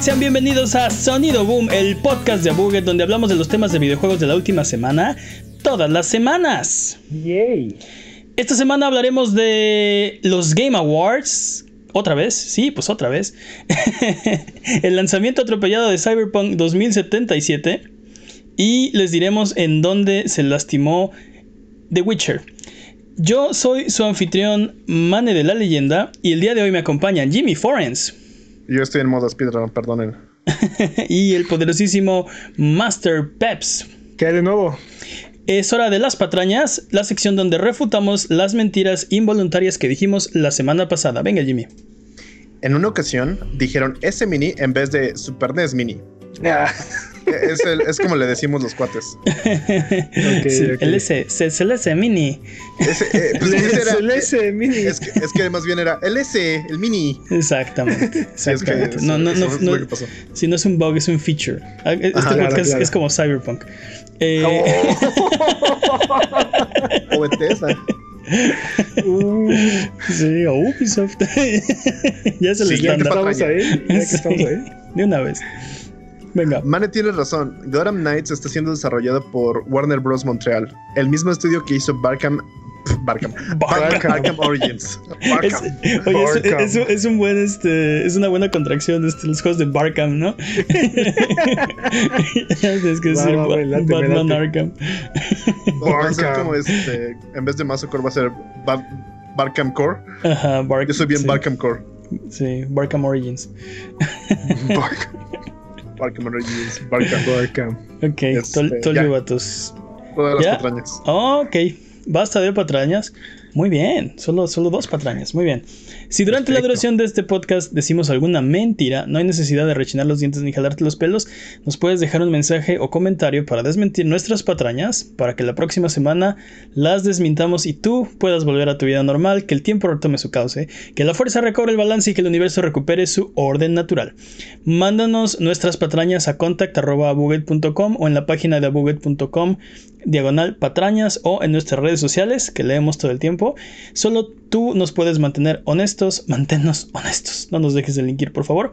Sean bienvenidos a Sonido Boom, el podcast de Buget donde hablamos de los temas de videojuegos de la última semana, todas las semanas. Yay. Esta semana hablaremos de los Game Awards. ¿Otra vez? Sí, pues otra vez. el lanzamiento atropellado de Cyberpunk 2077. Y les diremos en dónde se lastimó The Witcher. Yo soy su anfitrión Mane de la Leyenda y el día de hoy me acompaña Jimmy Forens. Yo estoy en modo speedrun, perdonen. y el poderosísimo Master Peps. ¿Qué hay de nuevo? Es hora de las patrañas, la sección donde refutamos las mentiras involuntarias que dijimos la semana pasada. Venga, Jimmy. En una ocasión dijeron S Mini en vez de Super NES Mini. Ah. Es, el- es como le decimos los cuates. Sí, ok. El S, se, se le hace mini. Ese, eh, pues ese era- el S mini. es, que, es que más bien era el S, el Mini. Exactamente. Sí, es que no, no, no, que si no es un bug, es un feature. Ah, Este Ajá, podcast claro, claro. es como Cyberpunk. Eh, O Bethesda. Uh, Sí, o Ubisoft. ya es el Siguiente estándar. estamos ahí. Ya que estamos Sí, ahí. De una vez. Venga. Mane tiene razón. Gotham Knights está siendo desarrollado por Warner Bros. Montreal, el mismo estudio que hizo Barkham. Barkham. Barkham. Barkham Origins. Es, Barkham. oye, es, Barkham. es- es un buen, este, es una buena contracción, este, los juegos de Barkham, ¿no? tienes que decir Batman. Arkham. Va a ser Barkham. como este. En vez de Mazo Core va a ser Ba- Barkham Core. Ajá, Barkham. Yo soy bien sí, Barkham Core. Sí, Barkham Origins. Barkham. Barkham Origins. Barkham. Barkham. Ok, Este, tol, tol ya. you vatos. Todas las patrañas. Ok, basta de patrañas. Muy bien, solo, solo dos patrañas, muy bien. Si durante la duración de este podcast decimos alguna mentira, no hay necesidad de rechinar los dientes ni jalarte los pelos, nos puedes dejar un mensaje o comentario para desmentir nuestras patrañas, para que la próxima semana las desmintamos y tú puedas volver a tu vida normal, que el tiempo retome su cauce, que la fuerza recobre el balance y que el universo recupere su orden natural. Mándanos nuestras patrañas a contact.abuget.com o en la página de abuget.com diagonal patrañas o en nuestras redes sociales que leemos todo el tiempo. Solo tú nos puedes mantener honestos, manténnos honestos. No nos dejes delinquir, por favor.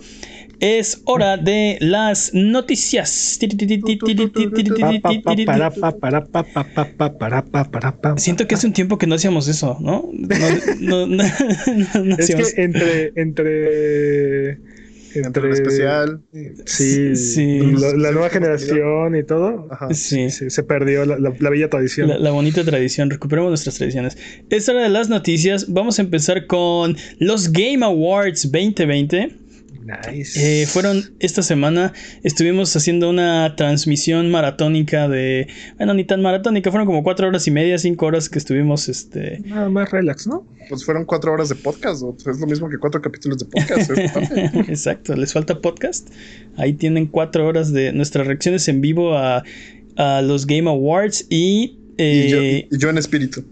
Es hora de las noticias. Siento que hace un tiempo que no hacíamos eso, ¿no? No, no, no, no- no Es que entre, entre, Entre el especial. sí, Sí. la nueva generación y todo, Ajá. Sí. sí, se perdió la, la, la bella tradición. La, la bonita tradición, recuperemos nuestras tradiciones. Es hora de las noticias. Vamos a empezar con los Game Awards 2020. Nice. Eh, fueron esta semana, estuvimos haciendo una transmisión maratónica de, bueno, ni tan maratónica, fueron como cuatro horas y media, cinco horas que estuvimos, este, Nada más relax, ¿no? Pues fueron cuatro horas de podcast. ¿o? Es lo mismo que cuatro capítulos de podcast. exacto, les falta podcast. Ahí tienen cuatro horas de nuestras reacciones en vivo a, a los Game Awards y... y, yo, eh, y yo en espíritu.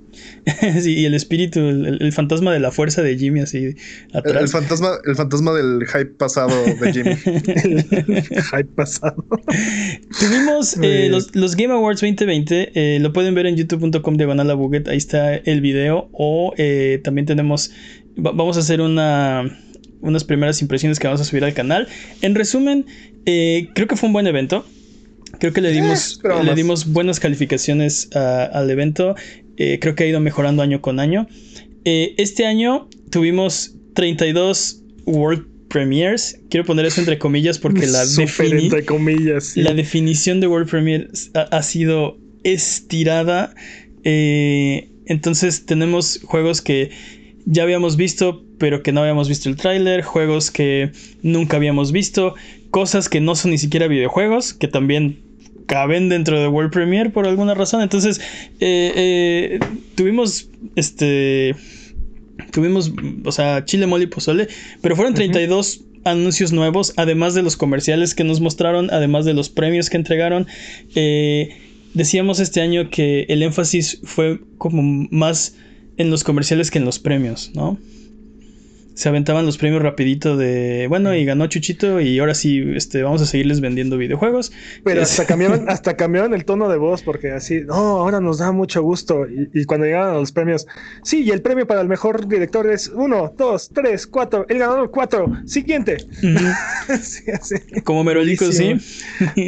sí, y el espíritu, el, el- el fantasma de la fuerza de Jimmy así El, atrás. el fantasma, el fantasma del hype pasado de Jimmy. Hype pasado. Tuvimos eh, los, los Game Awards 2020, eh, lo pueden ver en youtube.com diagonal a ahí está el video, o eh, también tenemos, va- vamos a hacer una, unas primeras impresiones que vamos a subir al canal. En resumen, eh, creo que fue un buen evento. Creo que le dimos, le dimos buenas calificaciones al evento. Eh, creo que ha ido mejorando año con año. Eh, este año tuvimos 32 World Premiers. Quiero poner eso entre comillas porque la defini- entre comillas. sí. la definición de World Premiere ha, ha sido estirada. eh, entonces tenemos juegos que ya habíamos visto, pero que no habíamos visto el tráiler. Juegos que nunca habíamos visto. Cosas que no son ni siquiera videojuegos, que también caben dentro de World Premiere por alguna razón. Entonces, eh, eh, tuvimos este. Tuvimos, o sea, chile, mole y pozole, pero fueron 32 anuncios nuevos, además de los comerciales que nos mostraron, además de los premios que entregaron. Eh, decíamos este año que el énfasis fue como más en los comerciales que en los premios, ¿no? Se aventaban los premios rapidito de, bueno, y ganó Chuchito y ahora sí, este, vamos a seguirles vendiendo videojuegos. Pero hasta cambiaron, hasta cambiaron el tono de voz porque así, no, ahora nos da mucho gusto. Y, cuando llegaban a los premios, sí, y el premio para el mejor director es uno, dos, tres, cuatro, el ganador cuatro, siguiente. Como Merolico, sí.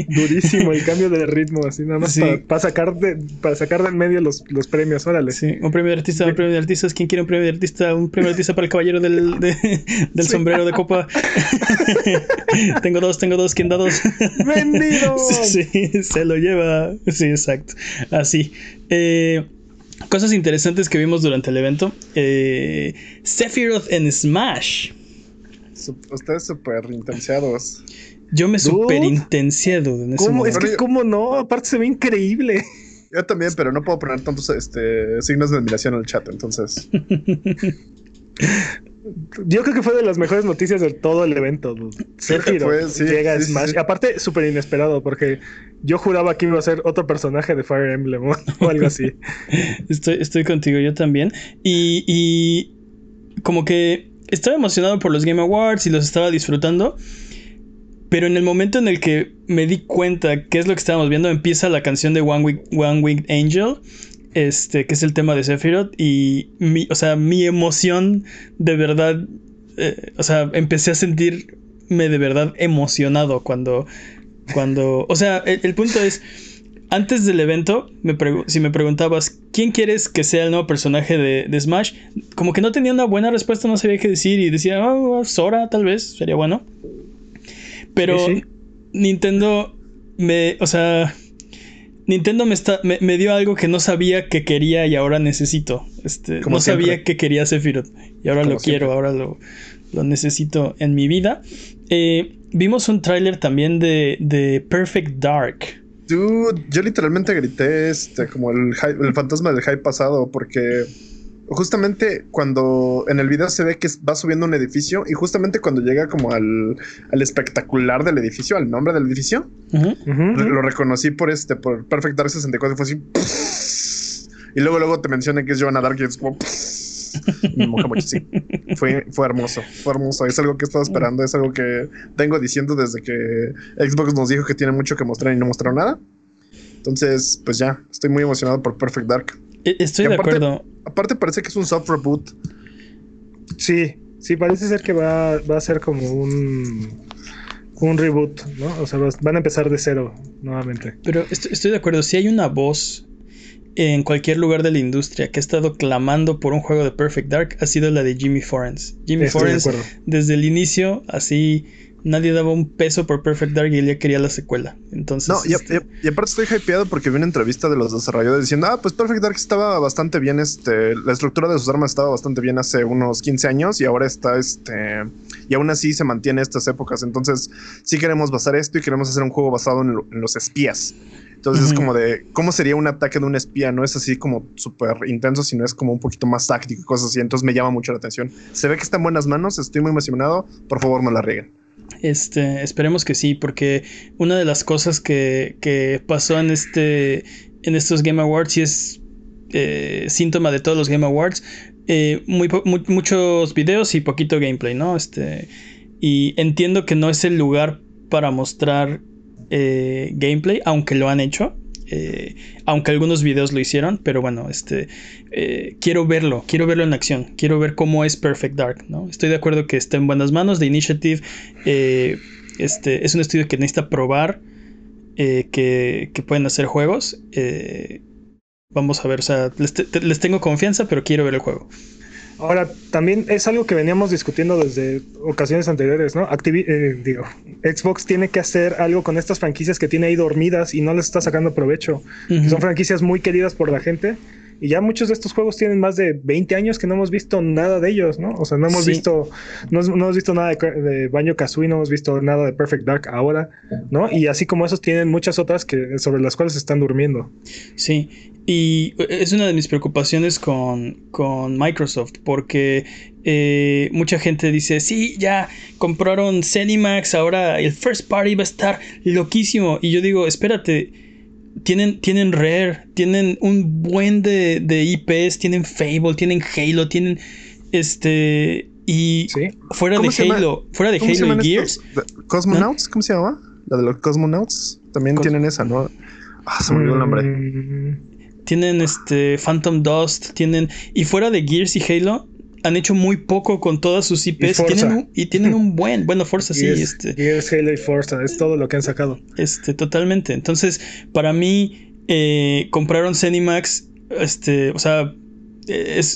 Durísimo el cambio de ritmo, así nada más para, sacar de, para sacar del medio los, los premios, órale. Sí, un premio de artista, un premio de artistas, ¿quién quiere un premio de artista? Un premio de artista para el caballero del del sombrero de copa. tengo dos, tengo dos, ¿quién da dos? ¡Vendido! sí, se lo lleva. Sí, exacto. Así. Eh, cosas interesantes que vimos durante el evento. Eh, Sephiroth en Smash. Ustedes súper intensiados. Yo me súper intenciado en ese ¿Cómo? Es que, ¿cómo no? Aparte se ve increíble. Yo también, pero no puedo poner tantos este, signos de admiración en el chat, entonces. Yo creo que fue de las mejores noticias de todo el evento. Sephiroth llega a Smash. Aparte, súper inesperado, porque yo juraba que iba a ser otro personaje de Fire Emblem o algo así. estoy, estoy contigo, yo también. Y, y como que estaba emocionado por los Game Awards y los estaba disfrutando. Pero en el momento en el que me di cuenta qué es lo que estábamos viendo, empieza la canción de One Week, One Week Angel este, que es el tema de Sephiroth, y mi, o sea, mi emoción de verdad, eh, o sea, empecé a sentirme de verdad emocionado cuando, cuando, o sea, el, punto es, antes del evento, si me preguntabas, ¿quién quieres que sea el nuevo personaje de, Smash? Como que no tenía una buena respuesta, no sabía qué decir y decía, oh, Sora, tal vez, sería bueno. Pero Nintendo me, o sea, Nintendo me, está, me, dio algo que no sabía que quería y ahora necesito. Este, no sabía que quería Sephiroth y ahora lo quiero, ahora lo, lo, necesito en mi vida. Eh, vimos un tráiler también de, de, Perfect Dark. Dude, yo literalmente grité este, como el, el fantasma del hype pasado porque justamente cuando en el video se ve que va subiendo un edificio y justamente cuando llega como al, al espectacular del edificio, al nombre del edificio, lo reconocí por este, por Perfect Dark 64 y fue así. y luego luego te menciona que es Joanna Dark y es como... Me moja mucho, sí. Fue, fue hermoso, fue hermoso. Es algo que he estado esperando, es algo que tengo diciendo desde que Xbox nos dijo que tiene mucho que mostrar y no mostraron nada. Entonces, pues ya, estoy muy emocionado por Perfect Dark. E, estoy de acuerdo. Aparte parece que es un soft reboot. Sí, sí, parece ser que va, a ser como un, un reboot, ¿no? O sea, van a empezar de cero nuevamente. Pero estoy, de acuerdo, si hay una voz en cualquier lugar de la industria que ha estado clamando por un juego de Perfect Dark, ha sido la de Jimmy Forens. Jimmy Forens, desde el inicio, así nadie daba un peso por Perfect Dark y él ya quería la secuela. Entonces. No, y, este y, aparte estoy hypeado porque vi una entrevista de los desarrolladores diciendo, ah, pues Perfect Dark estaba bastante bien, este, la estructura de sus armas estaba bastante bien hace unos 15 años y ahora está, este, y aún así se mantiene estas épocas. Entonces, sí queremos basar esto y queremos hacer un juego basado en, los espías. Entonces es como de, ¿cómo sería un ataque de un espía? No es así como súper intenso, sino es como un poquito más táctico y cosas así. Entonces me llama mucho la atención. Se ve que está en buenas manos, estoy muy emocionado. Por favor, no la rieguen. Este, esperemos que sí, porque una de las cosas que, pasó en este. en estos Game Awards y es eh, síntoma de todos los Game Awards. Eh, muy, muchos videos y poquito gameplay, ¿no? Este. Y entiendo que no es el lugar para mostrar eh, gameplay, aunque lo han hecho. Eh, aunque algunos videos lo hicieron, pero bueno, este, eh, quiero verlo, quiero verlo en acción, quiero ver cómo es Perfect Dark, ¿no? Estoy de acuerdo que está en buenas manos, de Initiative eh, este, es un estudio que necesita probar que, pueden hacer juegos. vamos a ver, o sea, les tengo confianza, pero quiero ver el juego. Ahora, también es algo que veníamos discutiendo desde ocasiones anteriores, ¿no? Eh, digo, Xbox tiene que hacer algo con estas franquicias que tiene ahí dormidas y no les está sacando provecho. son franquicias muy queridas por la gente y ya muchos de estos juegos tienen más de 20 años que no hemos visto nada de ellos, ¿no? O sea, no hemos visto no, hemos visto nada de, de Banjo Kazooie, no hemos visto nada de Perfect Dark ahora, ¿no? Y así como esos tienen muchas otras que sobre las cuales están durmiendo. Sí, y es una de mis preocupaciones con, con Microsoft, porque eh, mucha gente dice, sí, ya compraron Cenimax, ahora el first party va a estar loquísimo. Y yo digo, espérate tienen, tienen Rare, tienen un buen de, de IPs, tienen Fable, tienen Halo, tienen este Y fuera de Halo, fuera de Halo y Gears. ¿Cosmonauts? ¿Cómo se llama? La de los Cosmonauts. También tienen esa, ¿no? Ah, se me olvidó el nombre. Mm. Tienen este Phantom Dust, tienen. Y fuera de Gears y Halo, han hecho muy poco con todas sus IPs. Y tienen, un, y tienen un buen. Bueno, Forza sí. Este, Gears, Halo y Forza, es todo lo que han sacado. Este, totalmente. Entonces, para mí, eh, compraron Cenimax. Este, o sea,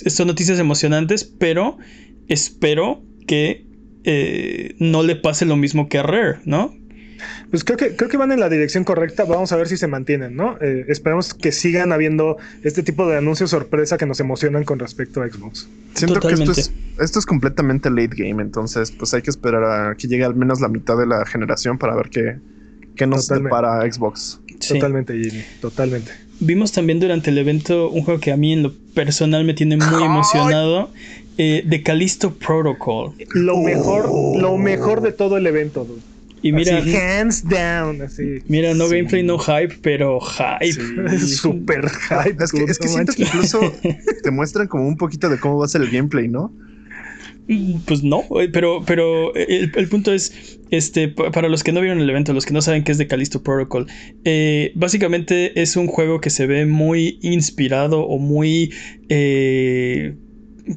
son noticias emocionantes, pero espero que eh, no le pase lo mismo que a Rare, ¿no? Pues creo que, creo que van en la dirección correcta. Vamos a ver si se mantienen, ¿no? Eh, esperemos que sigan habiendo este tipo de anuncios sorpresa que nos emocionan con respecto a Xbox. Siento que esto es, esto es completamente late game, entonces pues hay que esperar a que llegue al menos la mitad de la generación para ver qué, qué nos depara Xbox. Totalmente, Jimmy, totalmente. Vimos también durante el evento un juego que a mí en lo personal me tiene muy emocionado. Eh, de Callisto Protocol. Lo mejor, lo mejor de todo el evento, Y mira, hands down, así. Mira, no gameplay, no hype, pero hype. Super hype. Es que, es que siento que incluso te muestran como un poquito de cómo va a ser el gameplay, ¿no? Pues no, eh, pero, pero el, punto es, este, para los que no vieron el evento, los que no saben qué es de Callisto Protocol, eh, básicamente es un juego que se ve muy inspirado o muy... Eh,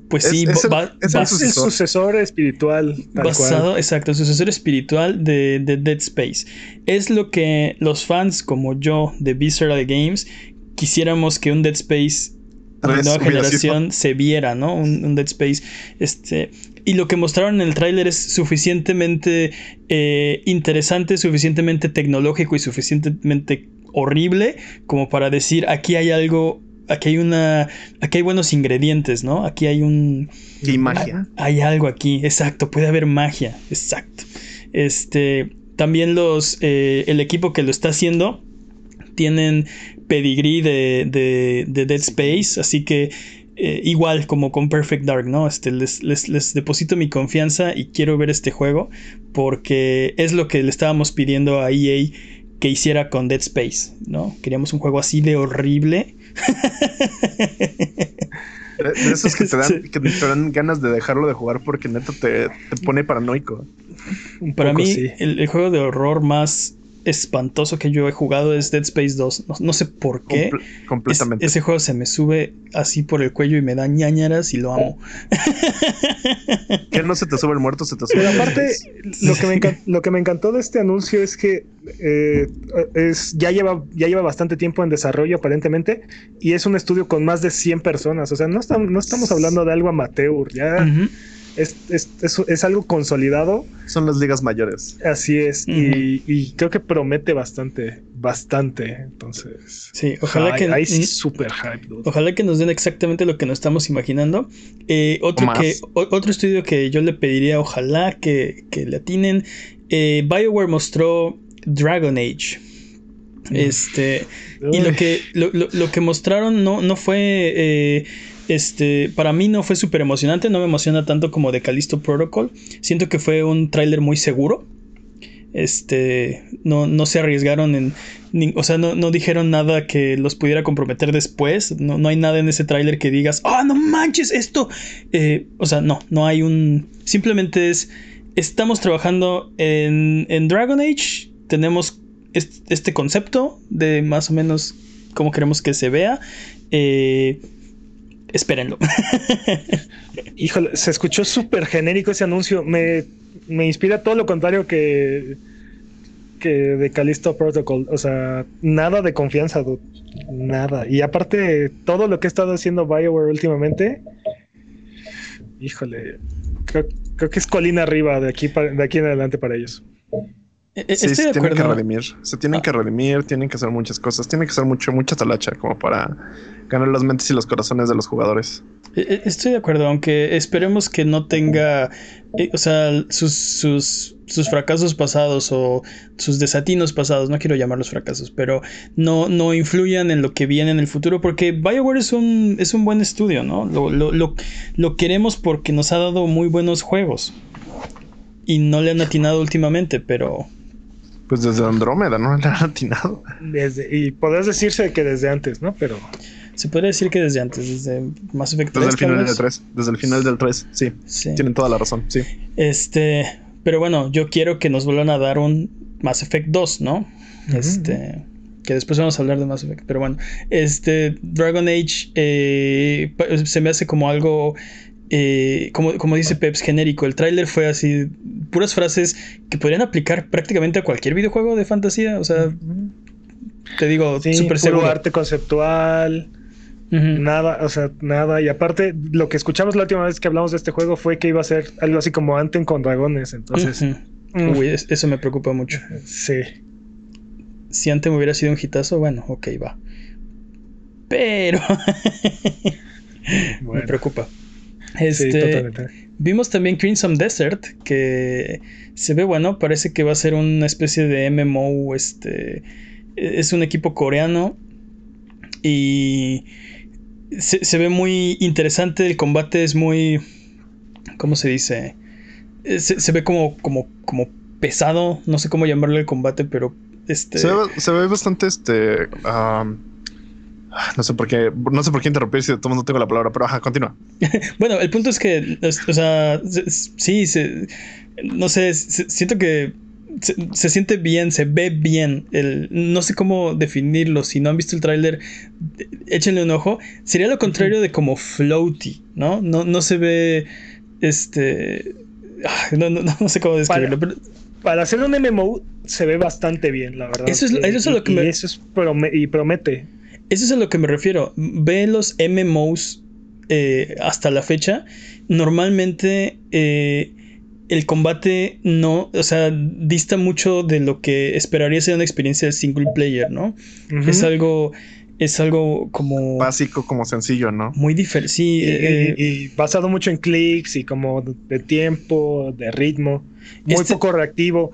pues sí, es, el, sucesor. espiritual. Basado, exacto, el sucesor espiritual de, Dead Space. Es lo que los fans como yo de Visceral Games quisiéramos que un Dead Space de nueva generación se viera, ¿no? Un, Dead Space. Este. Y lo que mostraron en el tráiler es suficientemente eh, interesante, suficientemente tecnológico y suficientemente horrible como para decir aquí hay algo aquí hay una, aquí hay buenos ingredientes, ¿no? Aquí hay un... Y magia. Hay, algo aquí, exacto, puede haber magia, exacto. Este, también los, eh, el equipo que lo está haciendo tienen pedigrí de, de, de Dead Space, así que eh, igual como con Perfect Dark, ¿no? Este, les, les, les, deposito mi confianza y quiero ver este juego porque es lo que le estábamos pidiendo a EA que hiciera con Dead Space, ¿no? Queríamos un juego así de horrible de esos que te, dan, que te dan ganas de dejarlo de jugar porque neto te, pone paranoico. Para mí, el, juego de horror más espantoso que yo he jugado es Dead Space 2. No, sé por qué. completamente. ese juego se me sube así por el cuello y me da ñañaras y lo amo. que no se te sube el muerto, se te sube. Pero aparte, lo que, me lo que me encantó de este anuncio es que eh, es, ya, lleva, ya lleva bastante tiempo en desarrollo aparentemente y es un estudio con más de 100 personas. O sea, no, estamos, no estamos hablando de algo amateur. Ya es, es, es, algo consolidado. Son las ligas mayores. Así es. y, creo que promete bastante, bastante. Entonces. Sí, ojalá que. Ahí sí, super hype. Ojalá que nos den exactamente lo que nos estamos imaginando. Eh, otro, que, otro estudio que yo le pediría, ojalá que, que le atinen. Eh, BioWare mostró Dragon Age. Este. Y lo que, lo, lo, que mostraron no, no fue. Eh, este, para mí no fue súper emocionante, no me emociona tanto como de Callisto Protocol. Siento que fue un tráiler muy seguro. Este, no, no se arriesgaron en, o sea, no, dijeron nada que los pudiera comprometer después. No, no hay nada en ese tráiler que digas, ah, no manches esto. Eh, o sea, no, no hay un, simplemente es, estamos trabajando en, en Dragon Age, tenemos este concepto de más o menos cómo queremos que se vea. Eh, espérenlo. Híjole, se escuchó súper genérico ese anuncio. Me, inspira todo lo contrario que, que de Callisto Protocol. O sea, nada de confianza, Nada. Y aparte, todo lo que ha estado haciendo Bioware últimamente, híjole, creo, que es colina arriba de aquí, de aquí en adelante para ellos. E, e, sí, se tienen que redimir. Se tienen que redimir, tienen que hacer muchas cosas, tienen que hacer mucho, mucha talacha como para ganar las mentes y los corazones de los jugadores. E, estoy de acuerdo, aunque esperemos que no tenga, eh, o sea, sus, sus, sus, fracasos pasados o sus desatinos pasados, no quiero llamarlos fracasos, pero no, no influyan en lo que viene en el futuro, porque Bioware es un, es un buen estudio, ¿no? Lo, lo, lo, lo queremos porque nos ha dado muy buenos juegos. Y no le han atinado últimamente, pero pues desde Andrómeda, ¿no? Le han atinado. Desde, y podés decirse que desde antes, ¿no? Pero. Se podría decir que desde antes, desde Mass Effect 3. Desde el final del 3. Desde el final del 3, sí. sí. Tienen toda la razón, sí. Este. Pero bueno, yo quiero que nos vuelvan a dar un Mass Effect 2, ¿no? Este. Que después vamos a hablar de Mass Effect. Pero bueno, este. Dragon Age eh, se me hace como algo. Eh, como, como, dice Peps, genérico. El tráiler fue así, puras frases que podrían aplicar prácticamente a cualquier videojuego de fantasía. O sea, te digo, sí, súper seguro. arte conceptual. Nada, o sea, nada. Y aparte, lo que escuchamos la última vez que hablamos de este juego fue que iba a ser algo así como Anten con dragones. Entonces. Mm. Uy, eso me preocupa mucho. Sí. Si Anthem hubiera sido un hitazo, bueno, ok, va. Pero. Me preocupa. Este, vimos también Crimson Desert, que se ve bueno, parece que va a ser una especie de MMO, este, es un equipo coreano y se, ve muy interesante, el combate es muy, ¿cómo se dice? Eh, se, ve como, como, como pesado, no sé cómo llamarle el combate, pero este... Se ve, bastante, este... no sé por qué, no sé por qué interrumpir si todo no tengo la palabra, pero ajá, continúa. bueno, el punto es que, o sea, sí, no sé, siento que se, siente bien, se ve bien. El, no sé cómo definirlo. Si no han visto el tráiler, échenle un ojo. Sería lo contrario de como floaty, ¿no? No, no se ve. Este. No, no, no sé cómo describirlo. Para, hacer un MMO se ve bastante bien, la verdad. Eso es, eso es lo que me. Eso es y promete. Eso es a lo que me refiero. Ve los MMOs eh, hasta la fecha. Normalmente. Eh, el combate no, o sea, dista mucho de lo que esperaría ser una experiencia de single player, ¿no? Es algo, es algo como... Básico, como sencillo, ¿no? Muy diferente, sí. Y, eh, basado mucho en clics y como de tiempo, de ritmo, muy este poco reactivo.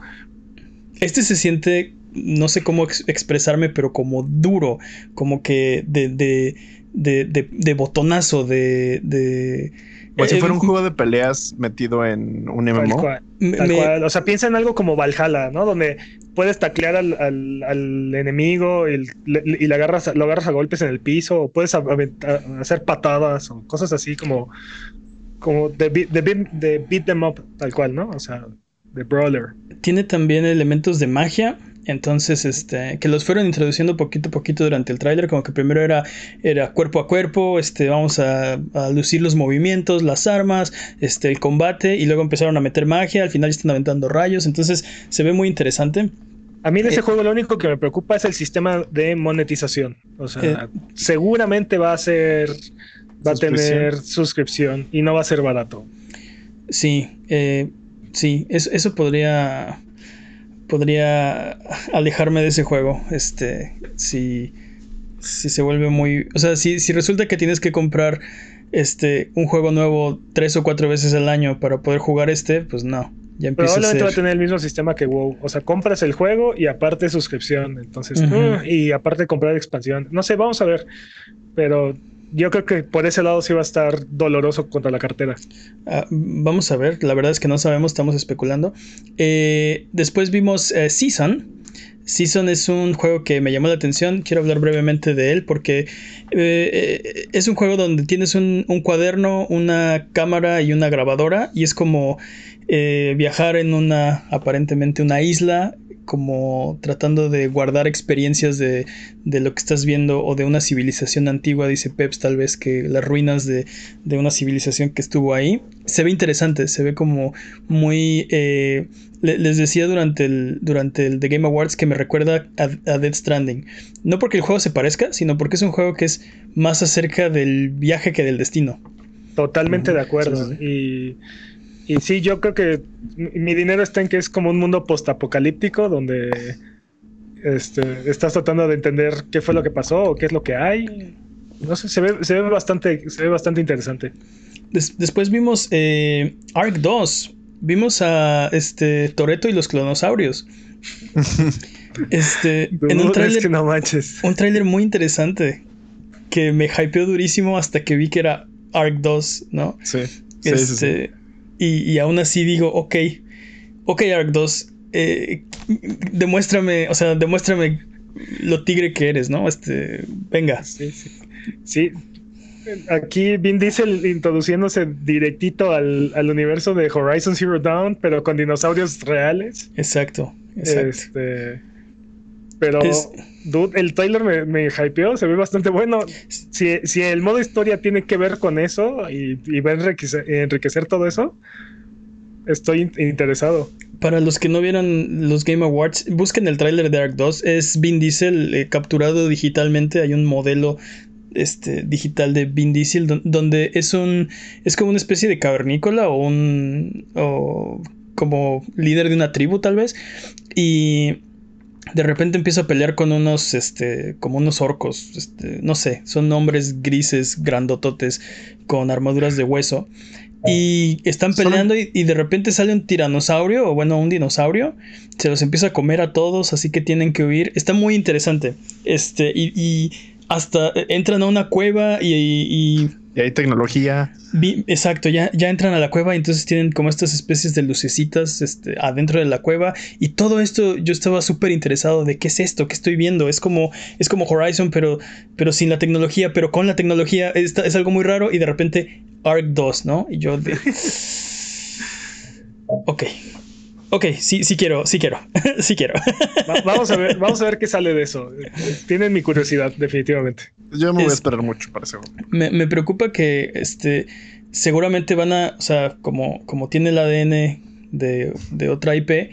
Este se siente, no sé cómo expresarme, pero como duro, como que de, de, de, de botonazo, de o si fuera un juego de peleas metido en un MMO. Tal cual, O sea, piensa en algo como Valhalla, ¿no? Donde puedes taclear al, enemigo y, le agarras, lo agarras a golpes en el piso, o puedes hacer patadas o cosas así como, como de, de beat them up, tal cual, ¿no? O sea, de brawler. Tiene también elementos de magia entonces, este, que los fueron introduciendo poquito a poquito durante el tráiler, como que primero era, era cuerpo a cuerpo, este, vamos a, lucir los movimientos, las armas, este, el combate, y luego empezaron a meter magia, al final están aventando rayos, entonces se ve muy interesante. A mí de ese eh, juego lo único que me preocupa es el sistema de monetización. O sea, eh, seguramente va a ser, va a tener suscripción y no va a ser barato. Sí, eh, sí, eso, eso podría podría alejarme de ese juego. Este, si, si se vuelve muy. O sea, si, si resulta que tienes que comprar este, un juego nuevo tres o cuatro veces al año para poder jugar este, pues no. Ya empieza Probablemente a va a tener el mismo sistema que WoW. O sea, compras el juego y aparte suscripción. Entonces, y aparte comprar expansión. No sé, vamos a ver. Pero yo creo que por ese lado sí va a estar doloroso contra la cartera. Ah, vamos a ver, la verdad es que no sabemos, estamos especulando. Eh, después vimos eh, Season. Season es un juego que me llamó la atención, quiero hablar brevemente de él porque eh, es un juego donde tienes un, un, cuaderno, una cámara y una grabadora y es como viajar en una aparentemente una isla como tratando de guardar experiencias de, lo que estás viendo o de una civilización antigua, dice Peps, tal vez que las ruinas de, una civilización que estuvo ahí. Se ve interesante, se ve como muy... Eh, les decía durante el, durante el The Game Awards que me recuerda a, a Dead Stranding. No porque el juego se parezca, sino porque es un juego que es más acerca del viaje que del destino. Totalmente de acuerdo. Y y sí, yo creo que mi dinero está en que es como un mundo postapocalíptico donde este, estás tratando de entender qué fue lo que pasó o qué es lo que hay. No sé, se ve, se ve, bastante, se ve bastante interesante. después vimos eh, Ark 2. Vimos a este Toreto y los clonosaurios. este, en un trailer, no manches. un tráiler muy interesante que me hypeó durísimo hasta que vi que era Ark 2, ¿no? Sí. Este, y, aún así digo, ok, ok Ark 2, eh, demuéstrame, o sea, demuéstrame lo tigre que eres, ¿no? Este, venga. Sí, sí. Sí, aquí Vin Diesel introduciéndose directito al, universo de Horizon Zero Dawn, pero con dinosaurios reales. Exacto, exacto. Este, pero, dude, el trailer me, me, hypeó, se ve bastante bueno. Si, el modo historia tiene que ver con eso y, y va a enriquecer, todo eso, estoy interesado. Para los que no vieron los Game Awards, busquen el tráiler de Ark 2. Es Vin Diesel eh, capturado digitalmente. Hay un modelo este, digital de Vin Diesel, donde es un. es como una especie de cavernícola o un. o como líder de una tribu, tal vez. Y de repente empieza a pelear con unos, este, como unos orcos, este, no sé, son hombres grises, grandototes, con armaduras de hueso. Y están peleando y, de repente sale un tiranosaurio, o bueno, un dinosaurio, se los empieza a comer a todos, así que tienen que huir. Está muy interesante. Este, y hasta entran a una cueva y, y, hay tecnología. exacto, ya, ya entran a la cueva y entonces tienen como estas especies de lucecitas este, adentro de la cueva. Y todo esto yo estaba súper interesado de qué es esto, qué estoy viendo. Es como, es como Horizon, pero, pero sin la tecnología, pero con la tecnología. Es, es algo muy raro y de repente Arc 2, ¿no? Y yo de... ok, Ok, sí, sí quiero, sí quiero, sí quiero. vamos a ver, vamos a ver qué sale de eso. Tienen mi curiosidad, definitivamente. Yo me voy a esperar mucho para eso. Me, me, preocupa que este seguramente van a, o sea, como, como tiene el ADN de, de otra IP,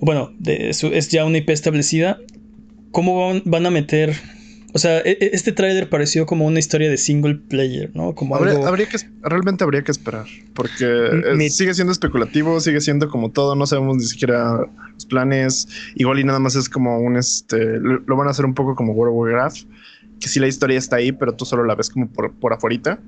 bueno, de, es ya una IP establecida, ¿cómo van, van a meter o sea, e, e, este tráiler pareció como una historia de single player, ¿no? Como habría, que, realmente habría que esperar, porque sigue siendo especulativo, sigue siendo como todo, no sabemos ni siquiera los planes, igual y nada más es como un, este, lo, van a hacer un poco como World of Warcraft, que sí la historia está ahí, pero tú solo la ves como por, por afuerita.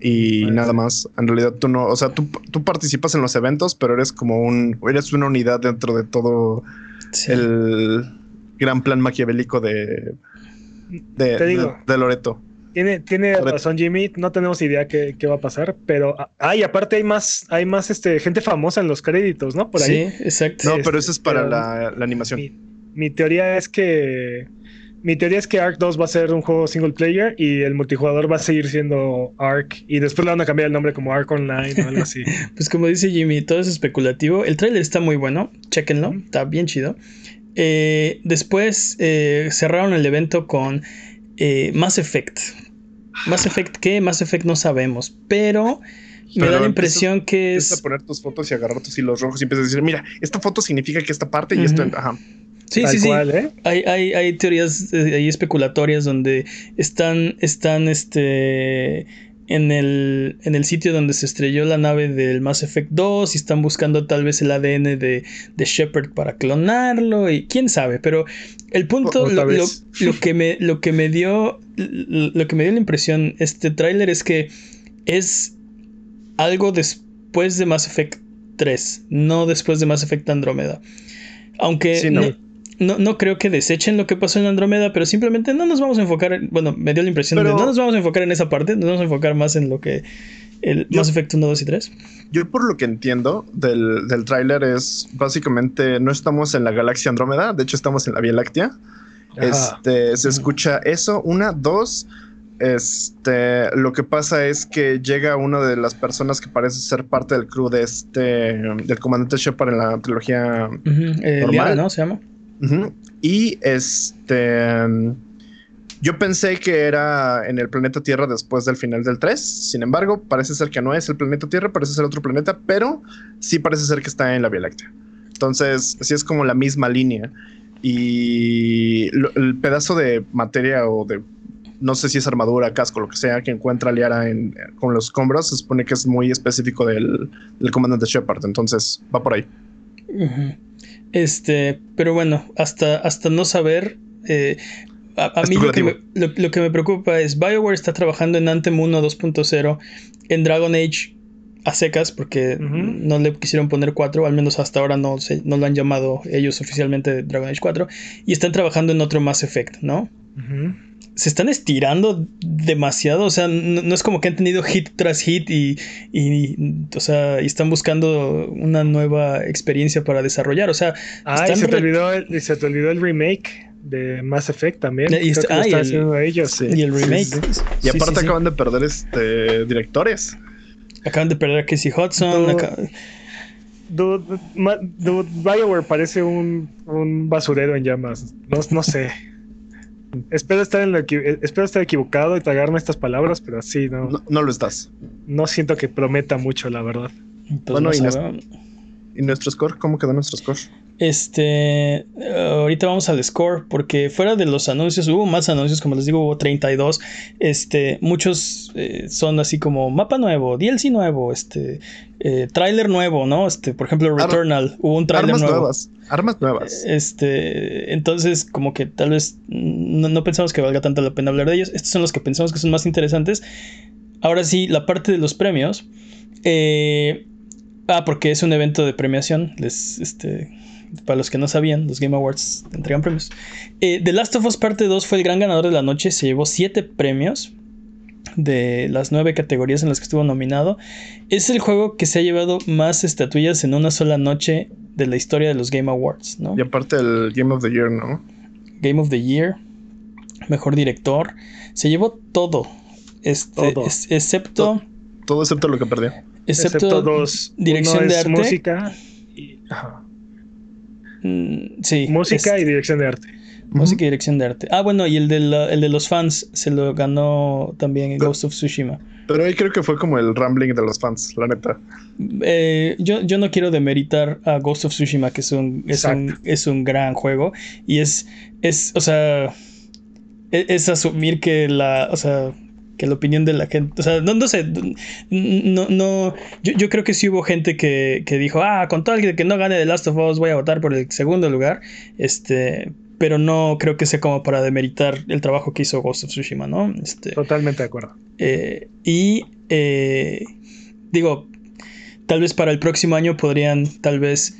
Y nada más, en realidad tú no, o sea, tú, tú, participas en los eventos, pero eres como un, eres una unidad dentro de todo el gran plan maquiavélico de, de, de, Loreto. Tiene, tiene razón Jimmy, no tenemos idea qué, qué va a pasar, pero ay, aparte hay más, hay más este, gente famosa en los créditos, ¿no? Por ahí. Sí, exacto. No, pero eso es para la, animación. Mi, teoría es que mi teoría es que Ark 2 va a ser un juego single player y el multijugador va a seguir siendo Ark y después le van a cambiar el nombre como Ark Online o algo así. pues como dice Jimmy, todo es especulativo. El trailer está muy bueno, chequenlo, está bien chido. Eh, después eh, cerraron el evento con eh, Mass Effect. Mass Effect, ¿qué? Mass Effect no sabemos, pero, me da la impresión que es. Empiezas a poner tus fotos y agarrar tus hilos rojos y empiezas a decir, mira, esta foto significa que esta parte y esto. Ajá. Sí, sí, sí. Hay, hay, hay teorías hay especulatorias donde están, están este, en el, en el sitio donde se estrelló la nave del Mass Effect 2 y están buscando tal vez el ADN de, de Shepard para clonarlo y quién sabe, pero el punto, lo, que me, lo que me dio, lo que me dio la impresión este tráiler es que es algo después de Mass Effect 3, no después de Mass Effect Andrómeda. Aunque no no, no creo que desechen lo que pasó en Andrómeda, pero simplemente no nos vamos a enfocar, bueno, me dio la impresión de no nos vamos a enfocar en esa parte, nos vamos a enfocar más en lo que el Mass Effect 1, 2 y 3. Yo por lo que entiendo del, del tráiler es básicamente no estamos en la galaxia Andrómeda, de hecho estamos en la Vía Láctea. Este, se escucha eso, una, dos, este, lo que pasa es que llega una de las personas que parece ser parte del crew de este, del comandante Shepard en la trilogía normal. ¿no? Se llama. Y este. Yo pensé que era en el planeta Tierra después del final del 3. Sin embargo, parece ser que no es el planeta Tierra, parece ser otro planeta, pero sí parece ser que está en la Vía Láctea. Entonces, sí es como la misma línea. Y el pedazo de materia o de no sé si es armadura, casco, lo que sea, que encuentra Liara en, con los escombros, se supone que es muy específico del, del comandante Shepard. Entonces, va por ahí. Este, pero bueno, hasta, hasta no saber. Eh, a, mí lo que, me, lo, que, me, preocupa es BioWare está trabajando en Anthem 1 2.0, en Dragon Age a secas, porque no le quisieron poner 4, al menos hasta ahora no, se, no lo han llamado ellos oficialmente Dragon Age 4, y están trabajando en otro Mass Effect, ¿no? Se están estirando demasiado. O sea, no, es como que han tenido hit tras hit y, o sea, y están buscando una nueva experiencia para desarrollar. O sea, se te, olvidó el, se te olvidó el remake de Mass Effect también. Y, este, ah, y el- haciendo ellos. Sí. y el remake. Sí, sí. Y aparte sí, sí. acaban de perder este directores. Acaban de perder a Casey Hudson. Dude, ma- dude, BioWare parece un, un basurero en llamas. No, no sé. Espero, estar en lo eh, espero estar equivocado y tragarme estas palabras, pero sí, no, no. No, no lo estás. siento que prometa mucho, la verdad. pues Bueno, no y ¿no? ¿Y nuestro score? ¿Cómo quedó nuestro score? Este, ahorita vamos al score, porque fuera de los anuncios, hubo más anuncios, como les digo, hubo 32. Este, muchos eh, son así como mapa nuevo, DLC nuevo, este, eh, tráiler nuevo, ¿no? Este, por ejemplo, Ar- Returnal, hubo un tráiler Armas nuevo. nuevas. Armas nuevas. Este, entonces, como que tal vez no, no pensamos que valga tanto la pena hablar de ellos. Estos son los que pensamos que son más interesantes. Ahora sí, la parte de los premios. eh, ah, porque es un evento de premiación. Les, este, para los que no sabían, los Game Awards entregan premios. Eh, The Last of Us Parte 2 fue el gran ganador de la noche. Se llevó 7 premios de las 9 categorías en las que estuvo nominado. Es el juego que se ha llevado más estatuillas en una sola noche de la historia de los Game Awards, ¿no? Y aparte el Game of the Year, ¿no? Game of the Year, mejor director. Se llevó todo. Este, Todo. es- excepto, Todo excepto lo que perdió. excepto, Excepto dos. dirección Uno de es arte. música. y- ajá. Mm, sí, Música es- y dirección de arte. música y dirección de arte. Ah, bueno, y el de, la- el de los fans se lo ganó también Ghost of Tsushima. Pero ahí creo que fue como el rambling de los fans, la neta. Eh, yo, yo no quiero demeritar a Ghost of Tsushima, que es un, es un, es un gran juego. Y es, es, o sea, e- es, asumir que la, o sea, que la opinión de la gente, o sea, no, no sé, no, no, yo, yo creo que sí hubo gente que, que dijo, ah, con tal que no gane The Last of Us voy a votar por el segundo lugar, este, pero no creo que sea como para demeritar el trabajo que hizo Ghost of Tsushima, ¿no? Este, Totalmente de acuerdo. eh, y eh, digo, tal vez para el próximo año podrían tal vez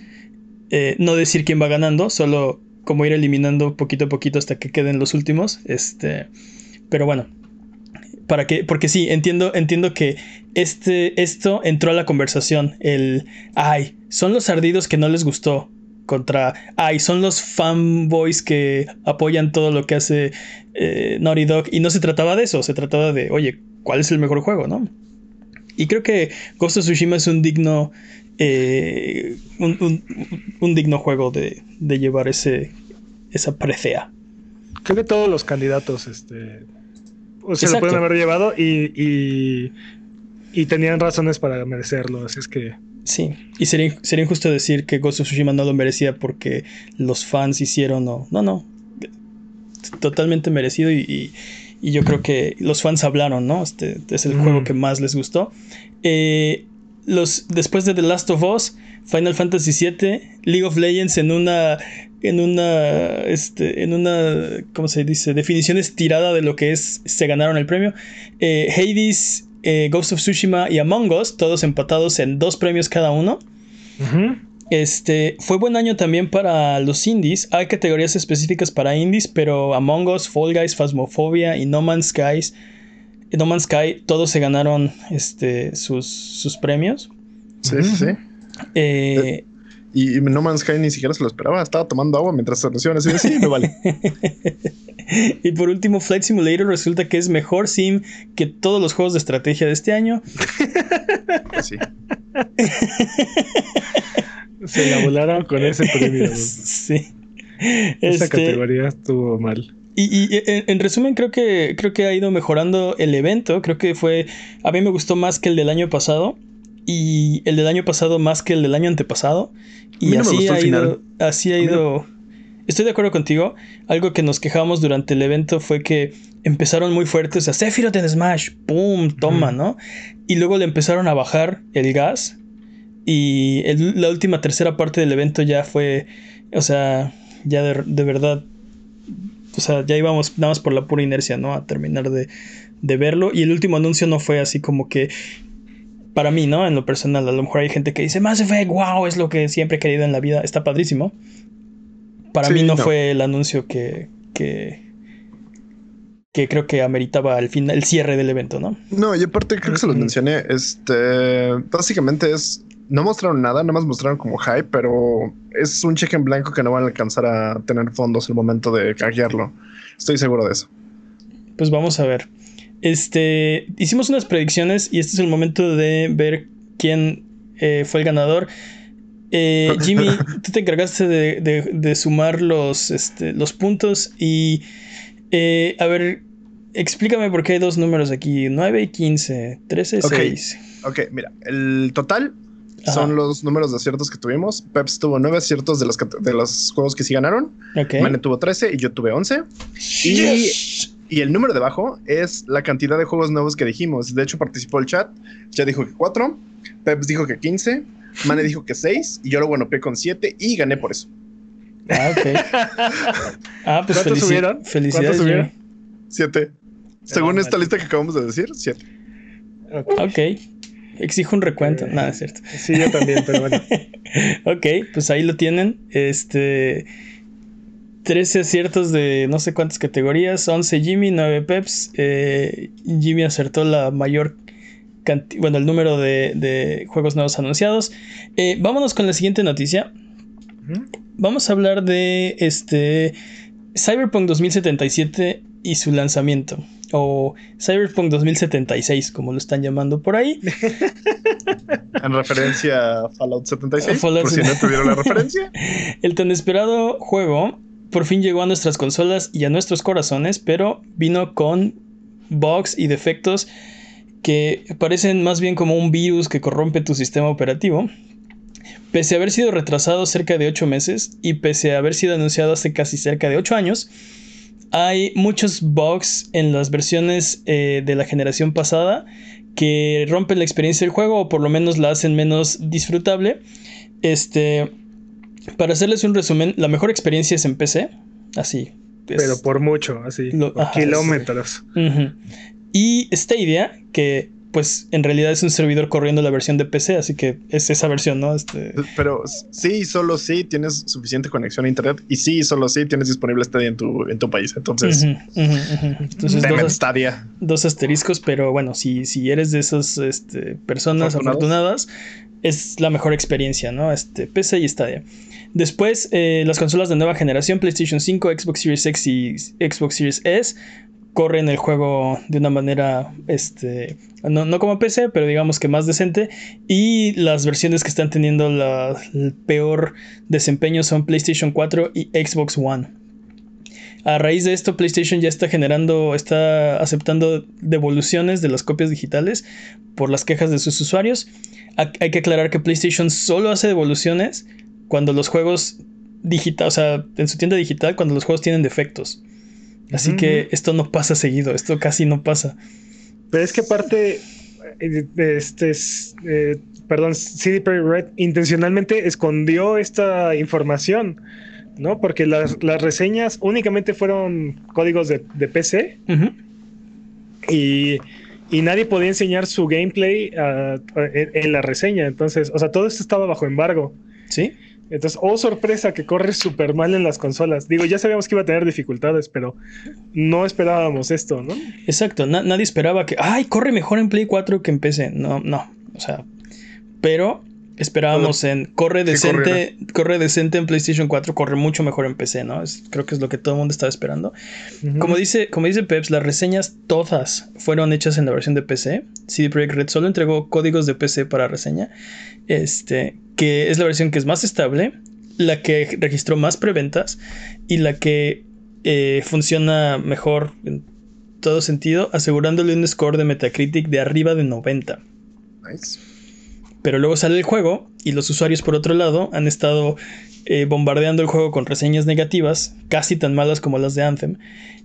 eh, no decir quién va ganando, solo como ir eliminando poquito a poquito hasta que queden los últimos. Este, pero bueno, para que, porque sí, entiendo, entiendo que este, esto entró a la conversación. El, ay, son los ardidos que no les gustó. Contra, ay, son los fanboys que apoyan todo lo que hace eh, Naughty Dog. Y no se trataba de eso, se trataba de, oye, ¿cuál es el mejor juego, no? Y creo que Ghost of Tsushima es un digno, eh, un, digno juego de, de llevar ese, esa presea. Creo que todos los candidatos este, o se lo Exacto. pueden haber llevado y, y, y tenían razones para merecerlo. Así es que Sí, y sería, sería injusto decir que Ghost of Tsushima no lo merecía porque los fans hicieron o... No, no. Totalmente merecido y, y- y yo creo que los fans hablaron, ¿no? Este es el Mm. juego que más les gustó. Eh, los, después de The Last of Us, Final Fantasy VII, League of Legends en una... En una, este, en una, ¿cómo se dice? Definición estirada de lo que es, se ganaron el premio. Eh, Hades, eh, Ghost of Tsushima y Among Us, todos empatados en dos premios cada uno. Este fue buen año también para los indies. Hay categorías específicas para indies, pero Among Us, Fall Guys, Phasmophobia y No Man's Skies, No Man's Sky, todos se ganaron este, sus, sus premios. Sí, sí, sí. Eh, Y, y No Man's Sky ni siquiera se lo esperaba. Estaba tomando agua mientras se anunciaban. Así de, sí, me vale. y por último, Flight Simulator resulta que es mejor sim que todos los juegos de estrategia de este año. Sí. se la volaron con ese premio. sí. Esa Este, categoría estuvo mal. Y, y, en, en resumen, creo que, creo que ha ido mejorando el evento. Creo que fue. A mí me gustó más que el del año pasado. Y el del año pasado más que el del año antepasado. Y no así ha ido. Así ha ido. Estoy de acuerdo contigo. Algo que nos quejamos durante el evento fue que empezaron muy fuertes. O sea, Sephiroth en Smash. ¡Pum! Toma. ¿no? Y luego le empezaron a bajar el gas. Y el- la última tercera parte del evento ya fue. O sea, ya de, de verdad o sea, ya íbamos nada más por la pura inercia, ¿no? A terminar de, de verlo. Y el último anuncio no fue así como que. Para mí, ¿no? En lo personal, a lo mejor hay gente que dice, Mass Effect, wow, es lo que siempre he querido en la vida. Está padrísimo. Para Sí, mí no, no. fue el anuncio que, que. que creo que ameritaba el final, el cierre del evento, ¿no? No, y aparte creo que se los mencioné. Este, básicamente es no mostraron nada, nada más mostraron como hype, pero es un cheque en blanco que no van a alcanzar a tener fondos el momento de hackearlo. Estoy seguro de eso. Pues vamos a ver. Este, hicimos unas predicciones y este es el momento de ver quién eh, fue el ganador. Eh, Jimmy, tú te encargaste de, sumar los, este, los puntos y eh, a ver, explícame por qué hay dos números aquí, 9 y 15, 13 y 6. Ok, mira, el total son los números de aciertos que tuvimos. Peps tuvo 9 aciertos de los, de los juegos que sí ganaron. Okay. Mane tuvo 13 y yo tuve 11. Y, y, el número de abajo es la cantidad de juegos nuevos que dijimos. De hecho, participó el chat. Ya dijo que 4. Peps dijo que 15. Mane dijo que 6. Y yo lo bueno con 7 y gané por eso. Ah, ok. ah, pues ¿Cuántos subieron? Felicidades. subieron? 7. Según esta lista que acabamos de decir, 7. ok. Exijo un recuento. Nada, es cierto. Sí, yo también, pero bueno. ok, pues ahí lo tienen. Este. 13 aciertos de no sé cuántas categorías. 11 Jimmy, 9 Peps. Eh, Jimmy acertó la mayor cantidad. Bueno, el número de, juegos nuevos anunciados. Eh, vámonos con la siguiente noticia. Vamos a hablar de este. Cyberpunk 2077 y su lanzamiento o Cyberpunk 2076, como lo están llamando por ahí. en referencia a Fallout 76, por si no tuvieron la referencia. El tan esperado juego por fin llegó a nuestras consolas y a nuestros corazones, pero vino con bugs y defectos que parecen más bien como un virus que corrompe tu sistema operativo. Pese a haber sido retrasado cerca de 8 meses y pese a haber sido anunciado hace casi cerca de 8 años, hay muchos bugs en las versiones eh, de la generación pasada que rompen la experiencia del juego o por lo menos la hacen menos disfrutable. Este, para hacerles un resumen, la mejor experiencia es en PC, así. Pero por mucho, así, kilómetros. Y Stadia, que pues en realidad es un servidor corriendo la versión de PC, así que es esa versión, ¿no? Este... Pero sí, solo sí tienes suficiente conexión a internet y sí, solo sí tienes disponible Stadia en tu, en tu país. Entonces, Entonces dos, Stadia. dos asteriscos, pero bueno, si, si eres de esas este, personas afortunadas, es la mejor experiencia, ¿no? Este, PC y Stadia. Después, eh, las consolas de nueva generación, PlayStation 5, Xbox Series X y Xbox Series S, corren el juego de una manera, este, no, como PC, pero digamos que más decente. Y las versiones que están teniendo el peor desempeño son PlayStation 4 y Xbox One. A raíz de esto, PlayStation ya está generando, está aceptando devoluciones de las copias digitales por las quejas de sus usuarios. Hay que aclarar que PlayStation solo hace devoluciones cuando los juegos digital, o sea, en su tienda digital, cuando los juegos tienen defectos. Así que esto no pasa seguido, esto casi no pasa. Pero es que aparte, eh, este, eh, perdón, CD Projekt Red intencionalmente escondió esta información, ¿no? Porque las, reseñas únicamente fueron códigos de, PC y, nadie podía enseñar su gameplay ah, en, en, la reseña. Entonces, o sea, todo esto estaba bajo embargo. Sí. Entonces, oh sorpresa que corre súper mal en las consolas. Digo, ya sabíamos que iba a tener dificultades, pero no esperábamos esto, ¿no? Exacto, nadie esperaba que, ay, corre mejor en Play 4 que en PC. No, no, o sea, pero esperábamos en corre decente, corre decente en PlayStation 4, corre mucho mejor en PC, ¿no? creo que es lo que todo el mundo estaba esperando. Como dice, como dice Peps, las reseñas todas fueron hechas en la versión de PC. CD Projekt Red solo entregó códigos de PC para reseña. Este, que es la versión que es más estable, la que registró más preventas y la que eh, funciona mejor en todo sentido, asegurándole un score de Metacritic de arriba de 90. Pero luego sale el juego y los usuarios por otro lado han estado eh, bombardeando el juego con reseñas negativas, casi tan malas como las de Anthem,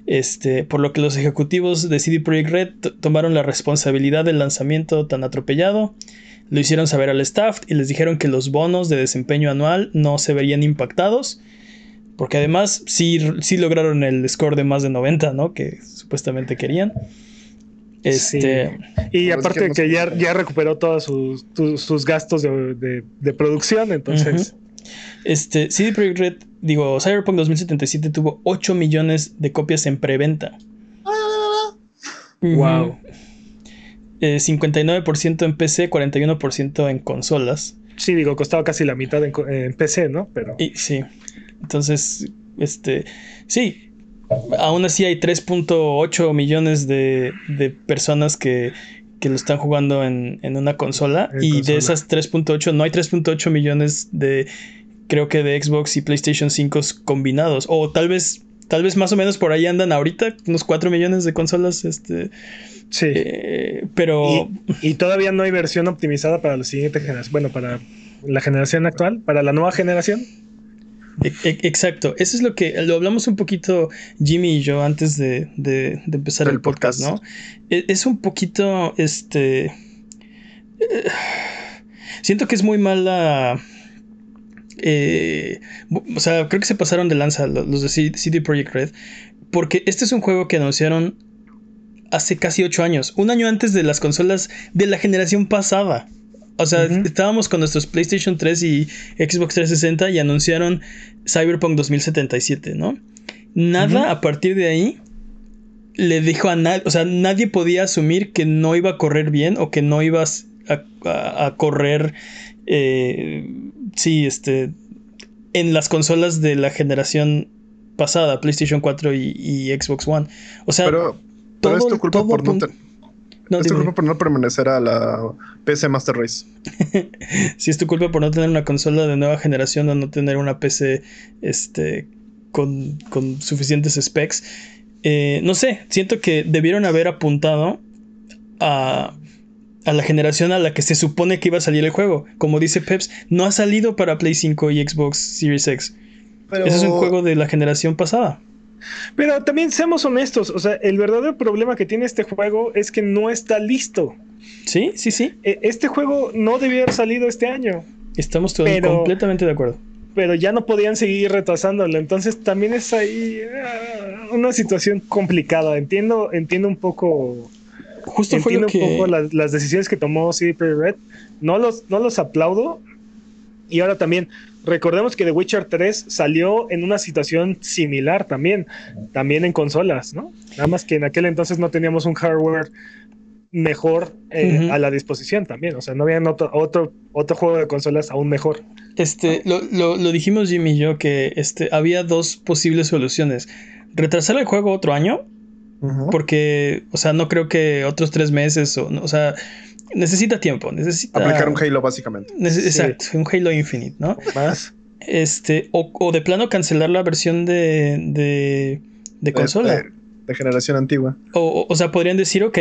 este, por lo que los ejecutivos de CD Projekt Red tomaron la responsabilidad del lanzamiento tan atropellado lo hicieron saber al staff y les dijeron que los bonos de desempeño anual no se verían impactados. Porque además sí, sí lograron el score de más de 90, ¿no? Que supuestamente querían. Este, Y aparte que ya, ya recuperó todos sus, gastos de, producción, entonces... Este, CD Projekt Red, digo, Cyberpunk 2077 tuvo 8 millones de copias en preventa. Wow. 59% eh, en PC, 41% en consolas. Sí, digo, costaba casi la mitad en, en PC, ¿no? Pero. Y, sí. Entonces, este. Sí. Aún así hay 3.8 millones de, de personas que, que lo están jugando en, en una consola. En y consola. de esas 3.8, no hay 3.8 millones de. Creo que de Xbox y PlayStation 5 combinados. O tal vez. Tal vez más o menos por ahí andan ahorita. Unos 4 millones de consolas. Este. Sí. eh, pero. Y, y todavía no hay versión optimizada para la siguiente generación. Bueno, para la generación actual, para la nueva generación. E- e- Exacto, eso es lo que lo hablamos un poquito Jimmy y yo antes de, de- de empezar el podcast, podcast. ¿no? E- Es un poquito, este... eh, siento que es muy mala... eh, o sea, creo que se pasaron de lanza lo- los de CD Projekt Red, porque este es un juego que anunciaron hace casi ocho años, un año antes de las consolas de la generación pasada. O sea, estábamos con nuestros PlayStation 3 y Xbox 360 y anunciaron Cyberpunk 2077, ¿no? Nada a partir de ahí le dijo a nadie, o sea, nadie podía asumir que no iba a correr bien o que no ibas a, a- a correr, eh, sí, este, en las consolas de la generación pasada, PlayStation 4 y, y Xbox One. O sea, Pero, pero es todo- tu culpa todo por no, no, es tu culpa por no permanecer a la PC Master Race. Si es tu culpa por no tener una consola de nueva generación o no tener una PC este, con, con suficientes specs. Eh, no sé, siento que debieron haber apuntado a, a la generación a la que se supone que iba a salir el juego. Como dice Peps, no ha salido para Play 5 y Xbox Series X. Pero Ese es un juego de la generación pasada. Pero también seamos honestos, o sea, el verdadero problema que tiene este juego es que no está listo. Sí, sí, sí. E- Este juego no debió haber salido este año, Estamos todos Pero- completamente de acuerdo. pero ya no podían seguir retrasándolo. Entonces también es ahí ah, una situación complicada. Entiendo, entiendo un poco, Justo fue entiendo lo que... un poco las, las decisiones que tomó CD Projekt Red. No los, no los aplaudo. Y ahora también, recordemos que The Witcher 3 salió en una situación similar también, también en consolas, ¿no? Nada más que en aquel entonces no teníamos un hardware mejor eh, a la disposición también. O sea, no había otro, otro, otro juego de consolas aún mejor. Este, lo, lo- lo dijimos Jimmy y yo que este, había dos posibles soluciones. Retrasar el juego otro año, porque, o sea, no creo que otros tres meses, o, o sea, necesita tiempo, necesita... aplicar un Halo básicamente. Sí. Exacto, un Halo Infinite, ¿no? Más. Este, o, o de plano cancelar la versión de, de, de consola. De, de- de generación antigua. O, o- o sea, podrían decir, ok,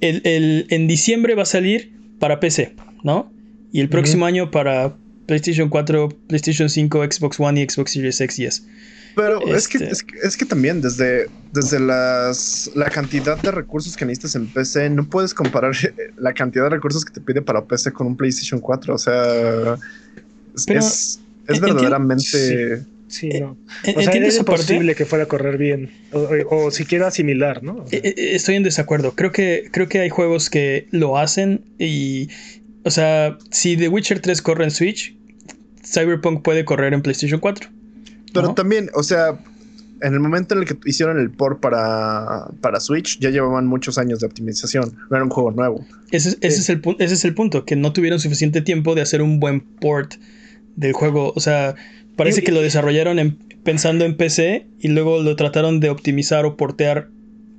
el, el- en diciembre va a salir para PC, ¿no? Y el próximo año para PlayStation 4, PlayStation 5, Xbox One y Xbox Series X y S. Pero es, que, Este- es, que, es que también desde, desde las, la cantidad de recursos que necesitas en PC, no puedes comparar la cantidad de recursos que te pide para PC con un PlayStation 4. O sea, es, Pero, es, verdaderamente... Sí, Eh, no. O sea, era imposible que fuera a correr bien. O, o- o siquiera similar, ¿no? O sea, Eh, eh, Estoy en desacuerdo. Creo que, creo que hay juegos que lo hacen y. O sea, si The Witcher 3 corre en Switch, Cyberpunk puede correr en PlayStation 4. Pero ¿no? también, o sea, en el momento en el que hicieron el port para, para Switch, ya llevaban muchos años de optimización. No era un juego nuevo. Ese, ese Sí. es el, ese es el punto, que no tuvieron suficiente tiempo de hacer un buen port del juego. O sea, parece Y- que lo desarrollaron en- pensando en PC y luego lo trataron de optimizar o portear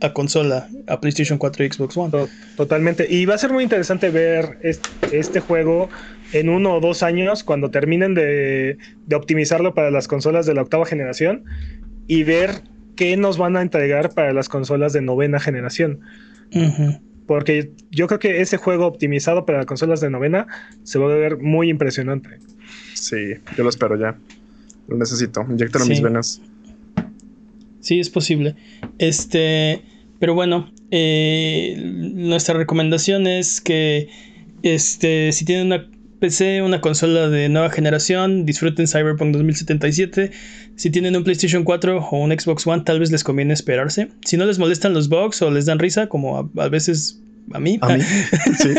a consola, a PlayStation 4 y Xbox One. to- totalmente. Y va a ser muy interesante ver este, este juego en uno o dos años, cuando terminen de, de optimizarlo para las consolas de la octava generación y ver qué nos van a entregar para las consolas de novena generación. Porque yo creo que ese juego optimizado para las consolas de novena se va a ver muy impresionante. Sí, yo lo espero ya. Lo necesito. Inyectar Sí. mis venas. Sí, es posible. Este, pero bueno, eh, nuestra recomendación es que este, si tienen una PC, una consola de nueva generación, disfruten Cyberpunk 2077. Si tienen un PlayStation 4 o un Xbox One, tal vez les conviene esperarse. Si no les molestan los bugs o les dan risa, como a, a veces a mí, A mí. sí.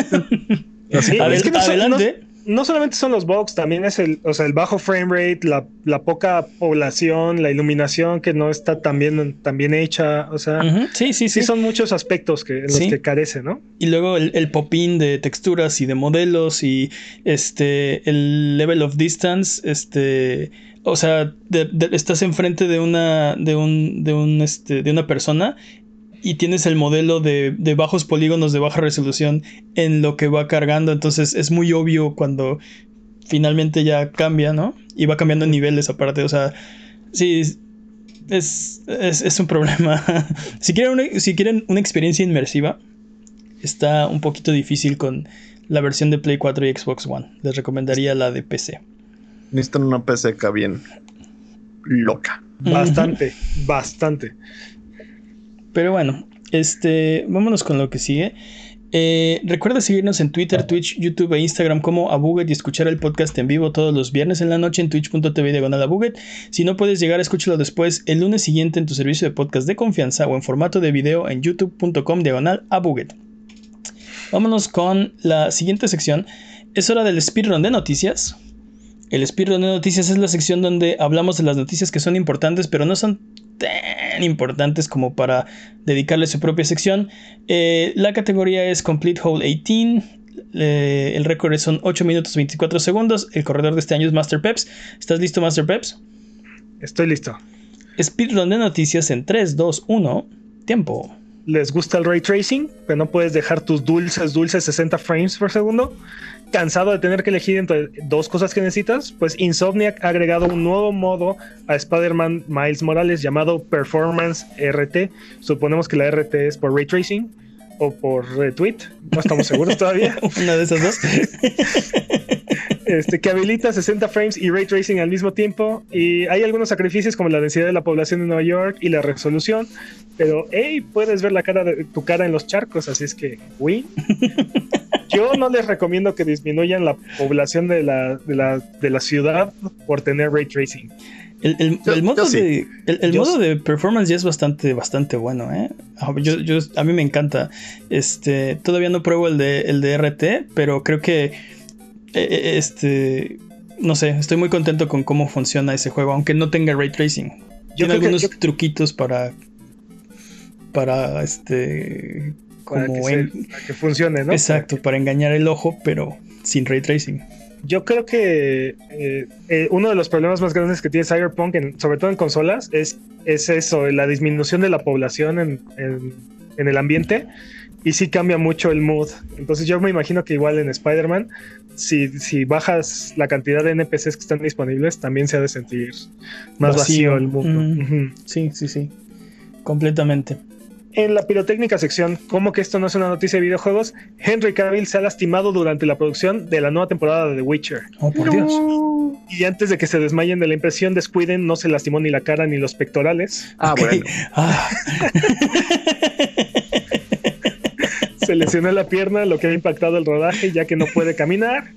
Sí, Adel- es que no son- adelante. No solamente son los bugs, también es el, o sea, el bajo frame rate, la, poca población, la iluminación que no está tan bien, hecha. O sea, sí, sí, sí, son muchos aspectos que, en los que carece, ¿no? Y luego el, el popín de texturas y de modelos y este el level of distance, este. O sea, estás enfrente de una. de un. de un este. de una persona y tienes el modelo de, bajos polígonos de baja resolución en lo que va cargando. Entonces es muy obvio cuando finalmente ya cambia, ¿no? Y va cambiando niveles aparte. O sea, sí, es, es, un problema. si, quieren una, si quieren una experiencia inmersiva, está un poquito difícil con la versión de Play 4 y Xbox One. Les recomendaría la de PC. Necesitan una PC bien loca. Bastante, bastante. Pero bueno, este, vámonos con lo que sigue. Eh, recuerda seguirnos en Twitter, Twitch, YouTube e Instagram como Abuget y escuchar el podcast en vivo todos los viernes en la noche en twitch.tv diagonal Abuget. Si no puedes llegar, escúchalo después el lunes siguiente en tu servicio de podcast de confianza o en formato de video en youtube.com diagonal Abuget. Vámonos con la siguiente sección. Es hora del speedrun de noticias. El speedrun de noticias es la sección donde hablamos de las noticias que son importantes pero no son tan importantes como para dedicarle su propia sección. Eh, la categoría es Complete Hole 18. Eh, el récord son 8 minutos 24 segundos. El corredor de este año es Master Peps. ¿Estás listo, Master Peps? Estoy listo. Speedrun de noticias en 3, 2, 1. Tiempo. ¿Les gusta el ray tracing? Pero no puedes dejar tus dulces, dulces 60 frames por segundo cansado de tener que elegir entre dos cosas que necesitas, pues Insomniac ha agregado un nuevo modo a Spider-Man Miles Morales llamado Performance RT. Suponemos que la RT es por ray tracing o por retweet, no estamos seguros todavía. Una de esas dos. Este, que habilita 60 frames y ray tracing al mismo tiempo. Y hay algunos sacrificios como la densidad de la población de Nueva York y la resolución. Pero, hey, puedes ver la cara de tu cara en los charcos, así es que, uy. Yo no les recomiendo que disminuyan la población de la, de la, de la ciudad por tener ray tracing. El, modo, de, el, modo de performance ya es bastante, bastante bueno, ¿eh? Ah, yo, a mí me encanta. Este, todavía no pruebo el de, el de RT, pero creo que este, no sé, estoy muy contento con cómo funciona ese juego, aunque no tenga ray tracing. Tiene algunos truquitos para, para este, como para que, funcione, ¿no? Exacto, para engañar el ojo, pero sin ray tracing. Yo creo que eh, eh, uno de los problemas más grandes que tiene Cyberpunk, sobre todo en consolas, es, es eso, la disminución de la población en, el ambiente y sí cambia mucho el mood. Entonces yo me imagino que igual en Spider-Man, si, si, bajas la cantidad de NPCs que están disponibles, también se ha de sentir más vacío, el mundo. Sí, sí, sí, completamente. En la pirotécnica sección, como que esto no es una noticia de videojuegos, Henry Cavill se ha lastimado durante la producción de la nueva temporada de The Witcher. Oh, por Dios. Y antes de que se desmayen de la impresión, descuiden, no se lastimó ni la cara ni los pectorales. Ah, bueno. Ah. se lesionó la pierna, lo que ha impactado el rodaje, ya que no puede caminar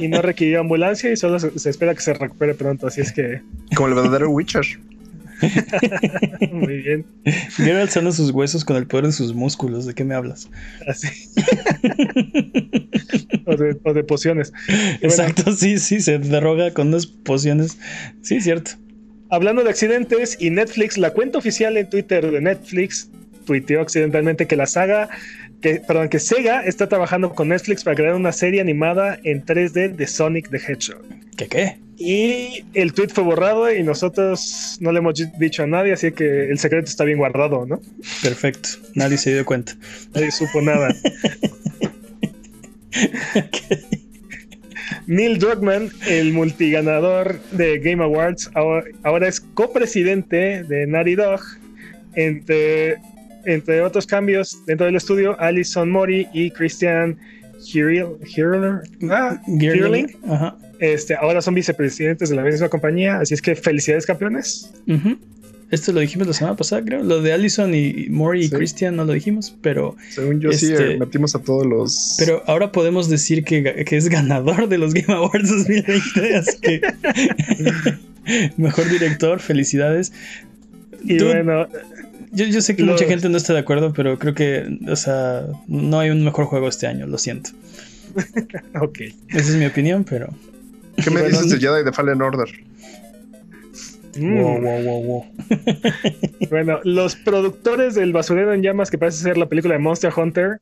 y no requirió ambulancia y solo se, se espera que se recupere pronto. Así es que. Como el verdadero Witcher. Muy bien. Viene alzando sus huesos con el poder de sus músculos. ¿De qué me hablas? Así. o, de, pociones. Exacto, sí, sí, se derroga con unas pociones. Sí, cierto. Hablando de accidentes y Netflix, la cuenta oficial en Twitter de Netflix tuiteó accidentalmente que la saga, que, perdón, que Sega está trabajando con Netflix para crear una serie animada en 3D de Sonic the Hedgehog. ¿Qué qué? Y el tweet fue borrado y nosotros no le hemos dicho a nadie, así que el secreto está bien guardado, ¿no? Perfecto, nadie se dio cuenta. Nadie supo nada. Neil Druckmann, el multiganador de Game Awards, ahora, es copresidente de Naughty Dog. Entre, entre otros cambios dentro del estudio, Alison Mori y Christian Girling, ah, este, ahora son vicepresidentes de la misma compañía, así es que felicidades campeones. Esto lo dijimos la semana pasada, creo. Lo de Allison y Mori y Christian no lo dijimos, pero. Según yo, sí, este, metimos a todos los. Pero ahora podemos decir que, es ganador de los Game Awards 2020, así que. Mejor director, felicidades. Y bueno. Yo, yo, sé que mucha gente no está de acuerdo, pero creo que, o sea, no hay un mejor juego este año, lo siento. ok. Esa es mi opinión, pero. ¿Qué me Bueno, dices de Jedi de Fallen Order? Mm. Wow, wow, wow, wow. Bueno, los productores del Basurero en Llamas, que parece ser la película de Monster Hunter,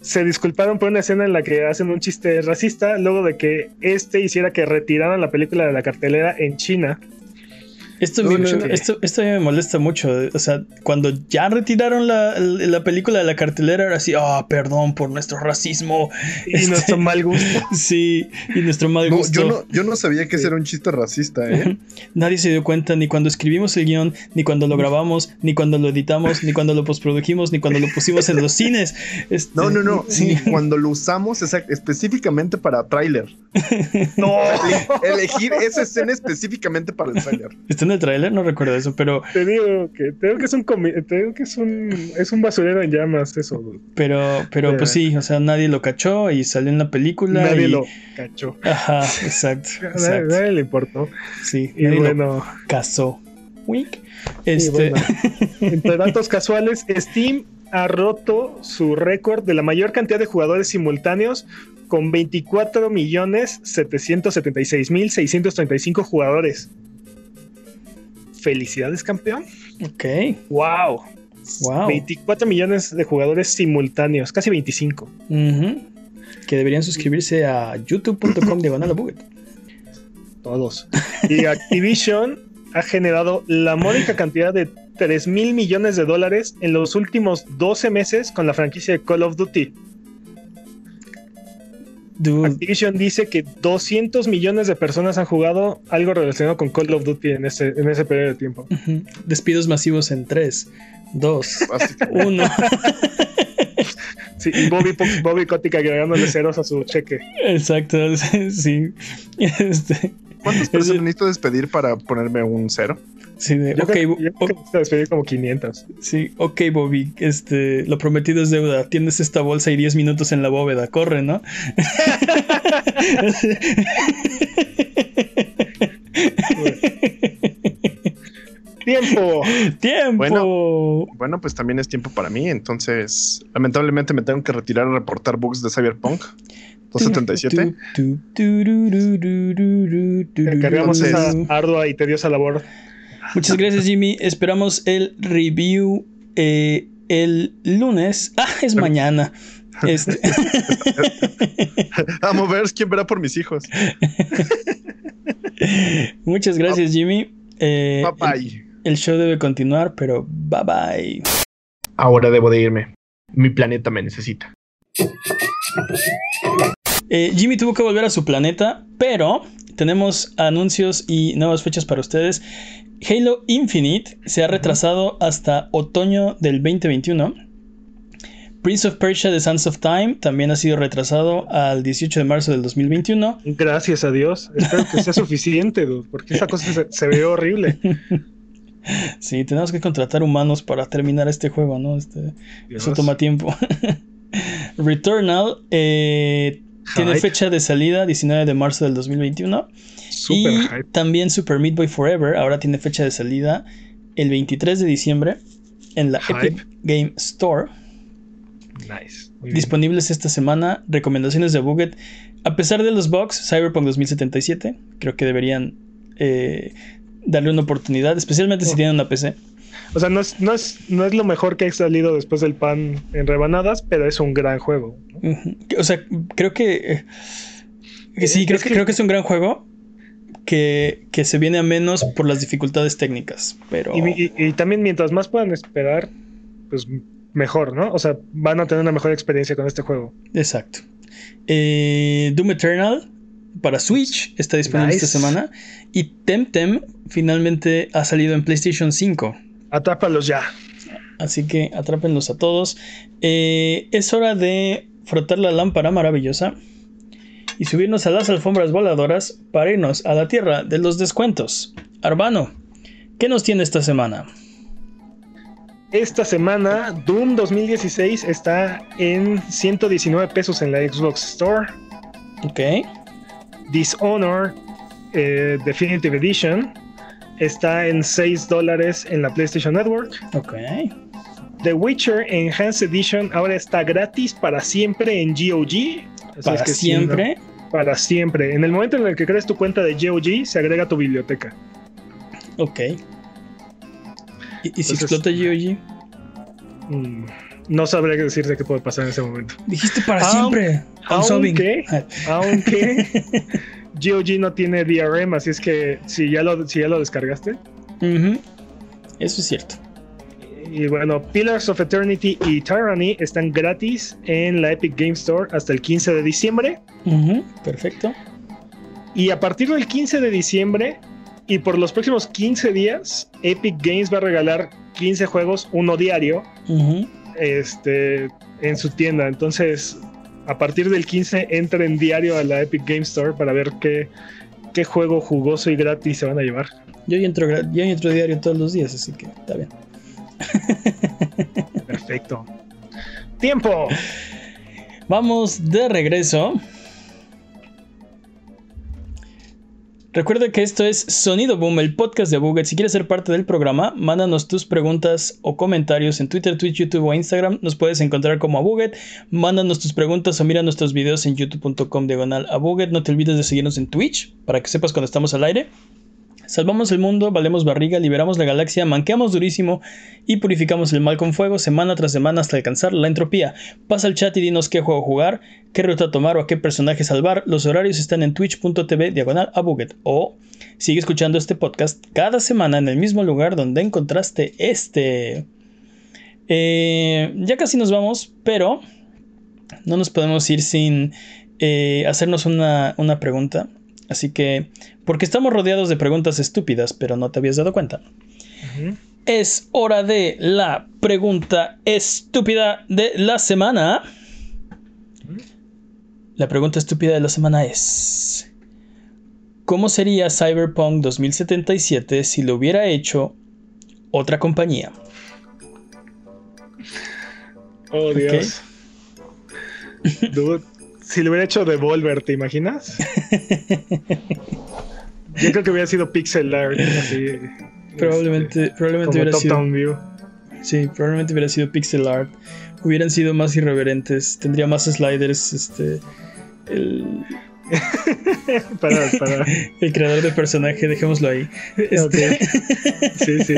se disculparon por una escena en la que hacen un chiste racista luego de que este hiciera que retiraran la película de la cartelera en China. Esto, me- Ok. esto, esto a mí me molesta mucho. O sea, cuando ya retiraron la, la película de la cartelera, ahora sí, ah, perdón por nuestro racismo. Y Este- nuestro mal gusto. Sí, y nuestro mal No, gusto. yo no, yo no sabía que ese era un chiste racista, ¿eh? Nadie se dio cuenta ni cuando escribimos el guion, ni cuando lo grabamos, ni cuando lo editamos, ni cuando lo postprodujimos, ni cuando lo pusimos en los cines. Este, No, no, no. Sí. Ni cuando lo usamos específicamente para tráiler. No, Elegir esa escena específicamente para el tráiler. ¿Está en el tráiler? No recuerdo eso, pero, te digo que, te digo que es un te digo que es un es un basurero en llamas eso. pero, pero pues sí, o sea, nadie lo cachó y salió en la película. Nadie y- lo cachó. Ajá, exacto. Nadie, exacto. nadie le importó. Sí, Y nadie lo bueno, casó. Wink. Este, bueno, entre datos casuales, Steam ha roto su récord de la mayor cantidad de jugadores simultáneos con 24 millones 776 mil 635 jugadores. Felicidades, campeón. ok, Wow. wow. 24 millones de jugadores simultáneos, casi 25. Ujú. Que deberían suscribirse a youtube.com diagonal. Todos. Y Activision ha generado la módica cantidad de 3 mil millones de dólares en los últimos 12 meses con la franquicia de Call of Duty. Dude, Activision dice que 200 millones de personas han jugado algo relacionado con Call of Duty en ese, en ese periodo de tiempo. despidos masivos en 3, 2, Básicamente. 1. Sí, y Bobby, Bobby Kotick agregándole ceros a su cheque. Exacto, sí. Este, ¿Cuántas personas necesito despedir para ponerme un cero? Sí, de, Yo ok, creo, Bo- yo creo que necesito despedir como 500. sí, ok, Bobby, este, lo prometido es deuda. Tienes esta bolsa y 10 minutos en la bóveda, corre, ¿no? ¡Tiempo! ¡Tiempo! Bueno. Bueno, pues también es tiempo para mí. Entonces, lamentablemente me tengo que retirar a reportar bugs de Cyberpunk 277. Tu, tu, tururururururu, Encargamos esa ardua y tediosa labor. Muchas gracias, Jimmy. Esperamos el review eh, el lunes. Ah, es mañana. Este, A mover, ¿quién verá por mis hijos? muchas gracias, Jimmy. Eh, Bye el, bye. el show debe continuar, pero bye bye. Ahora debo de irme. Mi planeta me necesita. Eh, Jimmy tuvo que volver a su planeta, pero tenemos anuncios y nuevas fechas para ustedes. Halo Infinite se ha retrasado hasta otoño del 2021. Prince of Persia The Sands of Time también ha sido retrasado al 18 de marzo del 2021. Gracias a Dios. Espero que sea suficiente, dude, porque esta cosa se, se ve horrible. Sí, tenemos que contratar humanos para terminar este juego, ¿no? Este, eso toma tiempo. Returnal eh, tiene fecha de salida 19 de marzo del 2021. Super y hype. también Super Meat Boy Forever ahora tiene fecha de salida el 23 de diciembre en la Hype. Epic Game Store. Nice. Disponibles esta semana. Recomendaciones de Buget. A pesar de los bugs, Cyberpunk 2077, creo que deberían eh, darle una oportunidad, especialmente si Oh. tienen una PC. O sea, no es, no, es, no es lo mejor que ha salido después del pan en rebanadas, pero es un gran juego. O sea, creo que. eh, sí, Es creo que, que- creo que es un gran juego. Que, que se viene a menos por las dificultades técnicas. Pero. Y, y- y también mientras más puedan esperar, pues mejor, ¿no? O sea, van a tener una mejor experiencia con este juego. Exacto. Eh, Doom Eternal para Switch está disponible Nice. esta semana. Y Temtem finalmente ha salido en PlayStation 5. Atrápalos ya. Así que atrápenlos a todos. Eh, es hora de frotar la lámpara maravillosa y subirnos a las alfombras voladoras para irnos a la tierra de los descuentos. Arbano, ¿qué nos tiene esta semana? Esta semana, Doom 2016 está en 119 pesos en la Xbox Store. Ok, Dishonor eh, Definitive Edition está en 6 dólares en la PlayStation Network. ok. The Witcher Enhanced Edition ahora está gratis para siempre en GOG. para siempre. Para siempre. En el momento en el que crees tu cuenta de GOG, se agrega a tu biblioteca. Ok. ¿Y, si explota GOG? Mm, no sabría decirte qué puede pasar en ese momento. Dijiste para siempre. Aunque, aunque GOG no tiene DRM, así es que si ya lo, si ya lo descargaste. Eso es cierto. Y bueno, Pillars of Eternity y Tyranny están gratis en la Epic Game Store hasta el 15 de diciembre. Perfecto. Y a partir del 15 de diciembre y por los próximos 15 días, Epic Games va a regalar 15 juegos, uno diario, este, en su tienda. Entonces, a partir del 15, entren diario a la Epic Game Store para ver qué, qué juego jugoso y gratis se van a llevar. Yo entro, yo entro diario todos los días, así que está bien. Perfecto. Tiempo. Vamos de regreso. Recuerda que esto es Sonido Boom, el podcast de Buget. Si quieres ser parte del programa, mándanos tus preguntas o comentarios en Twitter, Twitch, YouTube o Instagram. Nos puedes encontrar como a Buget. Mándanos tus preguntas o mira nuestros videos en youtube.com diagonal a. No te olvides de seguirnos en Twitch para que sepas cuando estamos al aire. Salvamos el mundo, valemos barriga, liberamos la galaxia, manqueamos durísimo y purificamos el mal con fuego semana tras semana hasta alcanzar la entropía. Pasa al chat y dinos qué juego jugar, qué ruta tomar o a qué personaje salvar. Los horarios están en twitch.tv diagonal a. O sigue escuchando este podcast cada semana en el mismo lugar donde encontraste este. Eh, ya casi nos vamos, pero no nos podemos ir sin eh, hacernos una, una pregunta. Así que, porque estamos rodeados de preguntas estúpidas, pero no te habías dado cuenta. Es hora de la pregunta estúpida de la semana. La pregunta estúpida de la semana es, ¿cómo sería Cyberpunk 2077 si lo hubiera hecho otra compañía? Oh, Dios. Si lo hubiera hecho Devolver, ¿te imaginas? Yo creo que hubiera sido pixel art. probablemente este, probablemente hubiera sido. Sí, probablemente hubiera sido pixel art. Hubieran sido más irreverentes. Tendría más sliders. Este. El. para, para. el creador de personaje, dejémoslo ahí. Este... sí, sí.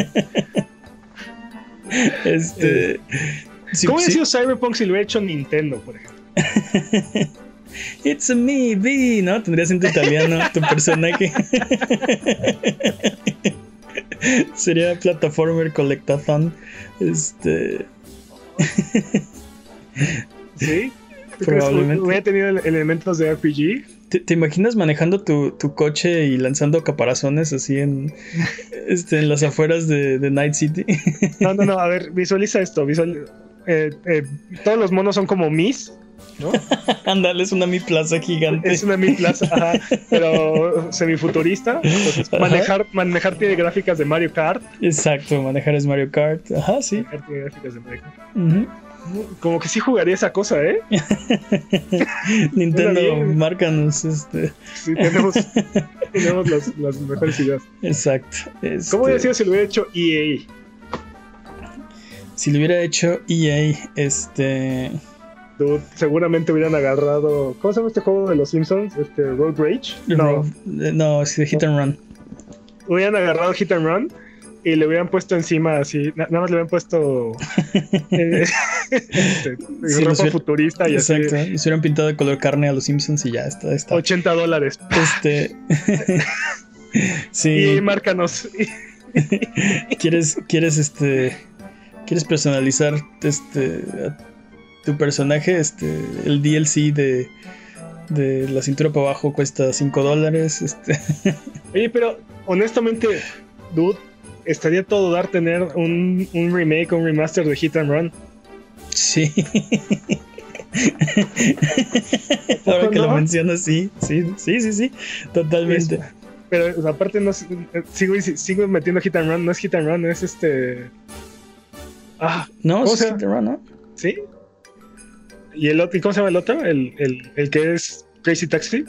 Este. Eh, ¿Cómo hubiera sido Cyberpunk si lo hubiera hecho Nintendo, por ejemplo? It's me, B, ¿no? Tendrías en tu italiano tu personaje. Sería plataformer collectathon. Este. sí. Probablemente. Hubiera tenido elementos de RPG. ¿Te, imaginas manejando tu, coche y lanzando caparazones así en, este, en las afueras de, Night City? no, no, no. A ver, visualiza esto. Visual, eh, eh, todos los monos son como Mis ¿no? Ándale, es una mi plaza gigante. Es una mi plaza, ajá, pero semifuturista. Entonces, manejar, manejar tiene gráficas de Mario Kart. Exacto, manejar es Mario Kart. Ajá, sí. Manejar tiene gráficas de Mario Kart. Como que sí jugaría esa cosa, ¿eh? Nintendo, márcanos. Este. Sí, tenemos, tenemos las, las, mejores ideas. Exacto. ¿Cómo hubiera sido si lo hubiera hecho EA? Si lo hubiera hecho EA, este seguramente hubieran agarrado. ¿Cómo se llama este juego de los Simpsons? Este, Road Rage. No, no, es de Hit and Run. Hubieran agarrado Hit and Run y le hubieran puesto encima así, nada más le hubieran puesto eh, este, ropa futurista y exacto, así. Y se hubieran pintado de color carne a los Simpsons y ya está. está. 80 dólares. Este. sí. Y márcanos. ¿Quieres, quieres este. ¿Quieres personalizar este tu personaje, este, el DLC de, de la cintura para abajo cuesta 5 dólares. Este. Oye, pero honestamente, dude, estaría todo dar tener un, un remake o un remaster de Hit and Run. Sí. Ahora que lo mencionas, sí, sí, sí, sí, sí, totalmente. pero aparte no sigo, sigo metiendo Hit and Run, no es Hit and Run, es este. Ah, no, es Hit and Run, ¿no? Sí. ¿Y el otro, cómo se llama el otro? ¿El, el, que es Crazy Taxi?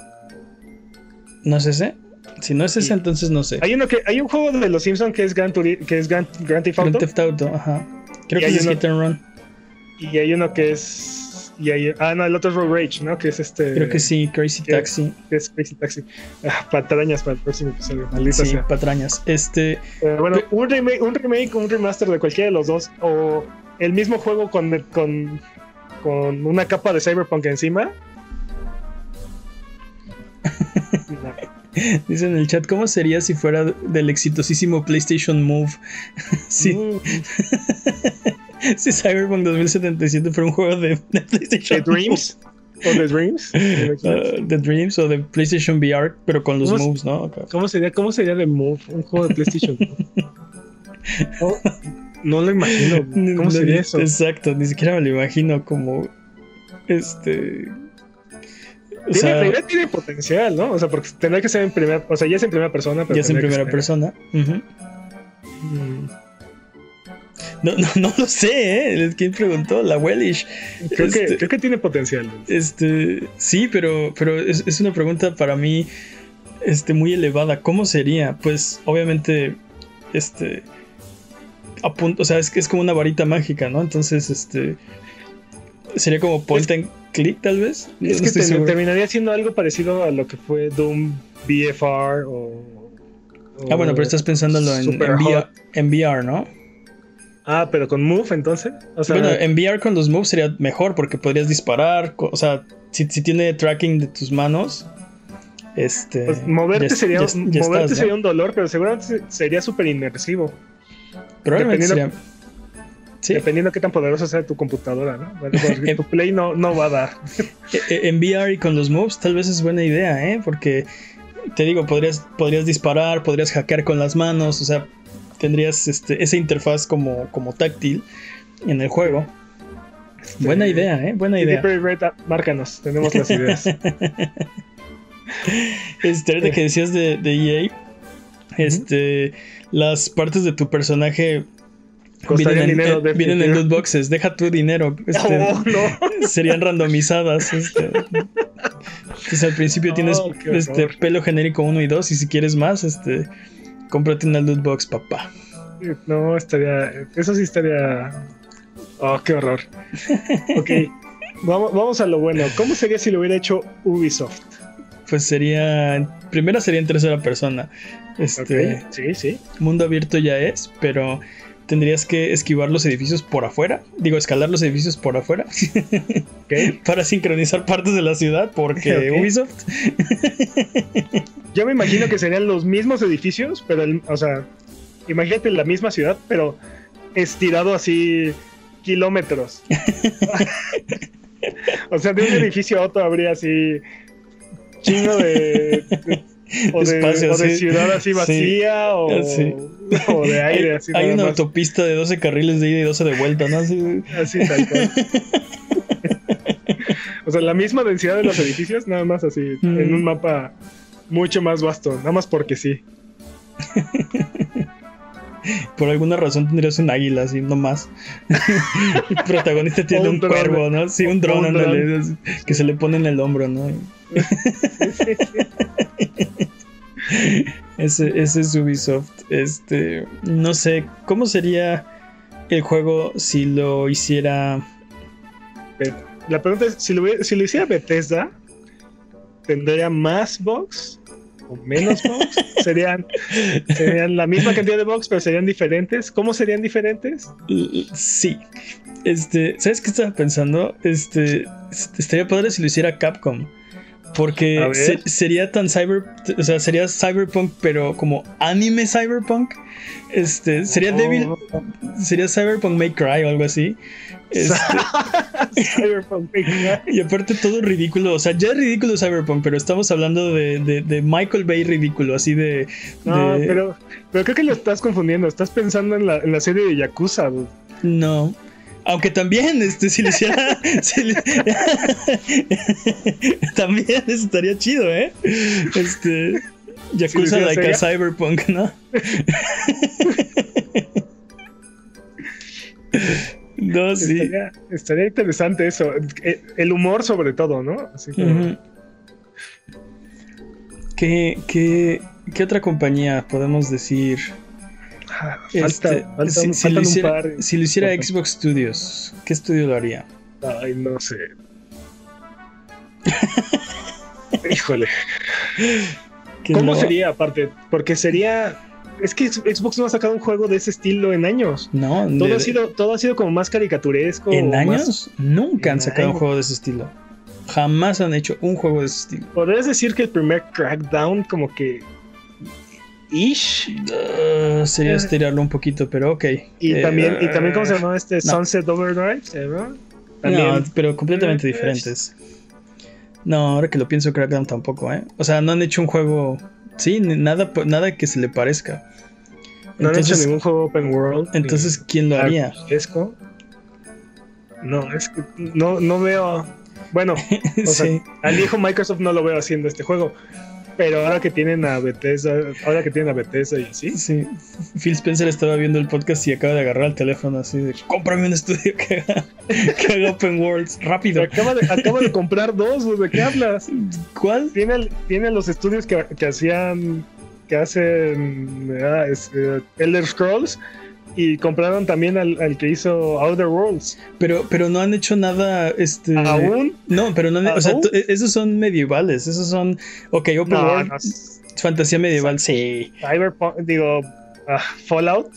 No es ese. Si no es ese, entonces no sé. Hay uno que hay un juego de los Simpsons que es Grand, que es Grand, Theft Auto. Grand Theft Auto, ajá. Creo que es Hit and Run. Y hay uno que es Y ahí, ah, no, el otro es Road Rage, ¿no? Que es este. Creo que sí, Crazy que- Taxi. que es Crazy Taxi. Ah, patrañas para el próximo episodio. Maldita Sí, sea. patrañas. Este, Eh, bueno, un remake, un remake o un remaster de cualquiera de los dos. O el mismo juego con, con, con una capa de Cyberpunk encima. Dice en el chat, ¿cómo sería si fuera del exitosísimo PlayStation Move? sí, Mm, si Cyberpunk 2077 fuera un juego de, de PlayStation ¿The Dreams? ¿O The Dreams? Uh, The Dreams o de PlayStation VR, pero con los ¿Cómo se- moves, ¿no? ¿Cómo sería, ¿Cómo sería The Move? Un juego de PlayStation. no, no lo imagino. ¿Cómo No, sería eso? Exacto, ni siquiera me lo imagino como este. O Tiene, sea, la tiene potencial, ¿no? O sea, porque tendrá que ser en primera, o sea, ya es en primera persona, pero ya es en primera persona. Mm, No, no, no lo sé, ¿eh? ¿Quién preguntó? La Wellish. Creo, Este- que, creo que tiene potencial. Este, sí, pero, pero es, es una pregunta para mí este, muy elevada. ¿Cómo sería? Pues obviamente, este, o sea, es es como una varita mágica, ¿no? Entonces, este, sería como point and click, tal vez. No- Es que te- terminaría siendo algo parecido a lo que fue Doom BFR o. Ah, bueno, pero estás pensándolo en, en, VR, en VR, ¿no? Ah, pero con Move entonces. O sea, bueno, en VR con los moves sería mejor porque podrías disparar, o sea, si, si tiene tracking de tus manos, este... pues, moverte, ya- sería, ya- ya moverte estás, ¿no? sería un dolor, pero seguramente se- sería súper inmersivo. Probablemente dependiendo- sería... Sí, Dependiendo de qué tan poderosa sea tu computadora, ¿no? Bueno, porque tu Play no, no va a dar. e- e- en VR y con los moves tal vez es buena idea, ¿eh? Porque, te digo, podrías, podrías disparar, podrías hackear con las manos, o sea, tendrías este, esa interfaz como, como táctil en el juego. Buena idea, ¿eh? Buena idea. Red, ah, márcanos, tenemos las ideas. Este, ahorita que decías de, de EA, este, las partes de tu personaje vienen en, dinero, eh, vienen en loot boxes. Deja tu dinero. este, Oh, no. serían randomizadas. Este. Entonces al principio tienes este pelo genérico 1 y 2 y si quieres más, este, cómprate una loot box, papá. No, estaría. Eso sí estaría. Oh, qué horror. Ok. Vamos, vamos a lo bueno. ¿Cómo sería si lo hubiera hecho Ubisoft? Pues sería, primera sería en tercera persona. Este, Ok, Sí, sí. mundo abierto ya es, pero tendrías que esquivar los edificios por afuera. Digo, escalar los edificios por afuera para sincronizar partes de la ciudad porque. Ubisoft. Yo me imagino que serían los mismos edificios, pero, el- o sea, imagínate la misma ciudad, pero estirado así kilómetros. o sea, de un edificio a otro habría así chingo de, de- o, de, Espacio, o de sí. ciudad así Sí. vacía o, Sí. o de aire así. hay una más. autopista de 12 carriles de ida y 12 de vuelta, ¿no? Así, Así tal cual. o sea, la misma densidad de los edificios, nada más así, Mm. en un mapa mucho más vasto, nada más porque sí. por alguna razón tendrías un águila, así, no más. El protagonista tiene un, un cuervo, ¿no? Sí, un dron, que se le pone en el hombro, ¿no? Ese, ese es Ubisoft. Este, no sé, ¿cómo sería el juego si lo hiciera? La pregunta es, si lo, si lo hiciera Bethesda, ¿tendría más box o menos box? ¿Serían, ¿Serían la misma cantidad de box, pero serían diferentes? ¿Cómo serían diferentes? Sí. Este, ¿sabes qué estaba pensando? Este, estaría padre si lo hiciera Capcom. Porque se- sería tan cyber, o sea, sería cyberpunk, pero como anime cyberpunk. Este, sería Oh. débil, sería cyberpunk Make Cry o algo así. Este, Cyberpunk, y aparte todo ridículo, o sea, ya es ridículo cyberpunk, pero estamos hablando de, de- de Michael Bay ridículo, así de... No, de- pero, pero creo que lo estás confundiendo. Estás pensando en la, en la serie de Yakuza. No. Aunque también, este, si lo hiciera. si le- también estaría chido, ¿eh? Este. Yakuza hiciera like a cyberpunk, ¿no? no, sí. Estaría, estaría interesante eso. Eh, El humor, sobre todo, ¿no? Así Ujú. ¿Qué, qué, qué otra compañía podemos decir? Falta, Este, faltan, si, lo un hiciera, par. si lo hiciera Falta. Xbox Studios, ¿qué estudio lo haría? Ay, no sé. Híjole. ¿Cómo sería aparte? Porque sería es que Xbox no ha sacado un juego de ese estilo en años. No, todo, ha, sido, todo ha sido como más caricaturesco. ¿En años? Nunca han sacado un juego de ese estilo. Jamás han hecho un juego de ese estilo. Podrías decir que el primer Crackdown, como que. Ish. Uh, sería eh. estirarlo un poquito, pero ok. Y eh, también, y también, ¿cómo se llama este? Sunset Overdrive, No, pero completamente diferentes. No, ahora que lo pienso, Crackdown tampoco, ¿eh? O sea, no han hecho un juego. Sí, nada, nada que se le parezca. No han hecho ningún juego open world. Entonces, ¿quién lo haría? No, es que no, no veo. Bueno, al hijo Microsoft no lo veo haciendo este juego. Pero ahora que tienen a Bethesda, ahora que tienen a Bethesda y así. Sí. Phil Spencer estaba viendo el podcast y acaba de agarrar el teléfono así de cómprame un estudio que haga, Open Worlds, rápido. Acaba de, acaba de comprar dos, ¿de qué hablas? ¿Cuál? Tiene, tiene los estudios que, que hacían que hacen ah, eh, Elder Scrolls y compraron también al, que hizo Outer Worlds. Pero, pero no han hecho nada, este... ¿Aún? No, pero no han, o sea, e, esos son medievales, esos son, ok, Open World, fantasía medieval, sí. Cyberpunk, digo, ah, Fallout.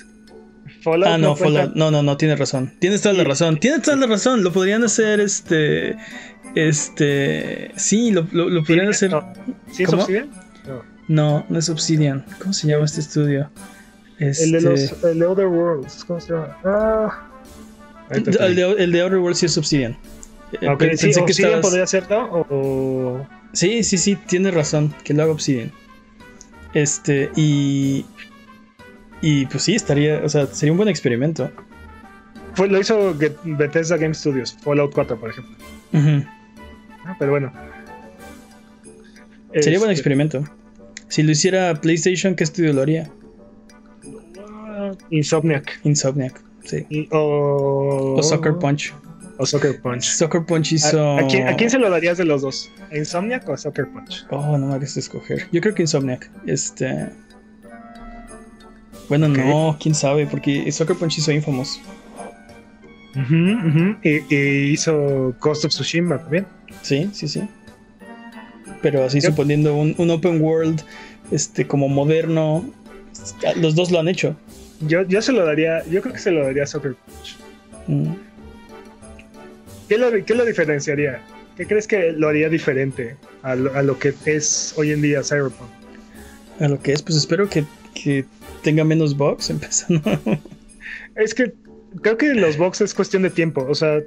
Fallout. Ah, no, Fallout, no, no, no, tienes razón, tienes toda la razón, tienes toda la razón, lo podrían hacer, este, este, sí, lo, lo, podrían hacer. ¿Sí es Obsidian? No. no, no es Obsidian, ¿cómo se llama este estudio? El de los este, el de Other Worlds, ¿cómo se llama? Ah. El de, el de Other Worlds sí es Obsidian. Eh, okay, sí, Obsidian estabas... podría ser, ¿no? O... Sí, sí, sí, tienes razón, que lo haga Obsidian. Este, y. Y pues sí, estaría, o sea, sería un buen experimento. Fue, lo hizo Bethesda Game Studios, Fallout 4, por ejemplo. ah, pero bueno. Sería buen este experimento. Si lo hiciera PlayStation, ¿qué estudio lo haría? Insomniac. Insomniac, sí. o... o Soccer Punch. O Soccer Punch. Soccer Punch hizo. ¿A, quién, se lo darías de los dos? ¿A Insomniac o a Soccer Punch? Oh, no me hagas escoger. Yo creo que Insomniac. Este. Bueno, no, quién sabe, porque Soccer Punch hizo Infamous. Y, hizo Ghost of Tsushima también. Sí, sí, sí. Pero así suponiendo un, un, open world este como moderno. Los dos lo han hecho. Yo, yo se lo daría, yo creo que se lo daría a Soccer Punch. Mm. ¿Qué, lo, ¿Qué, lo, diferenciaría? ¿Qué crees que lo haría diferente a lo, que es hoy en día Cyberpunk? A lo que es, pues espero que, que tenga menos bugs empezando. es que creo que los bugs es cuestión de tiempo. O sea,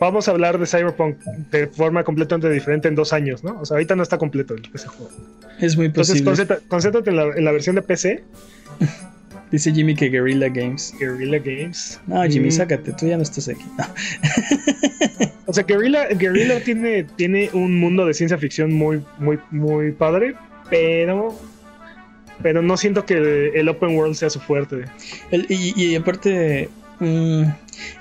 vamos a hablar de Cyberpunk de forma completamente diferente en dos años, ¿no? O sea, ahorita no está completo ese juego. Es muy posible. Entonces, concéntrate en la, en la versión de PC Dice Jimmy que Guerrilla Games. Guerrilla Games. No, Jimmy, mm. sácate, tú ya no estás aquí. o sea, Guerrilla, Guerrilla tiene, tiene un mundo de ciencia ficción muy, muy, muy padre, pero. Pero no siento que el, open world sea su fuerte. y, aparte. Mm,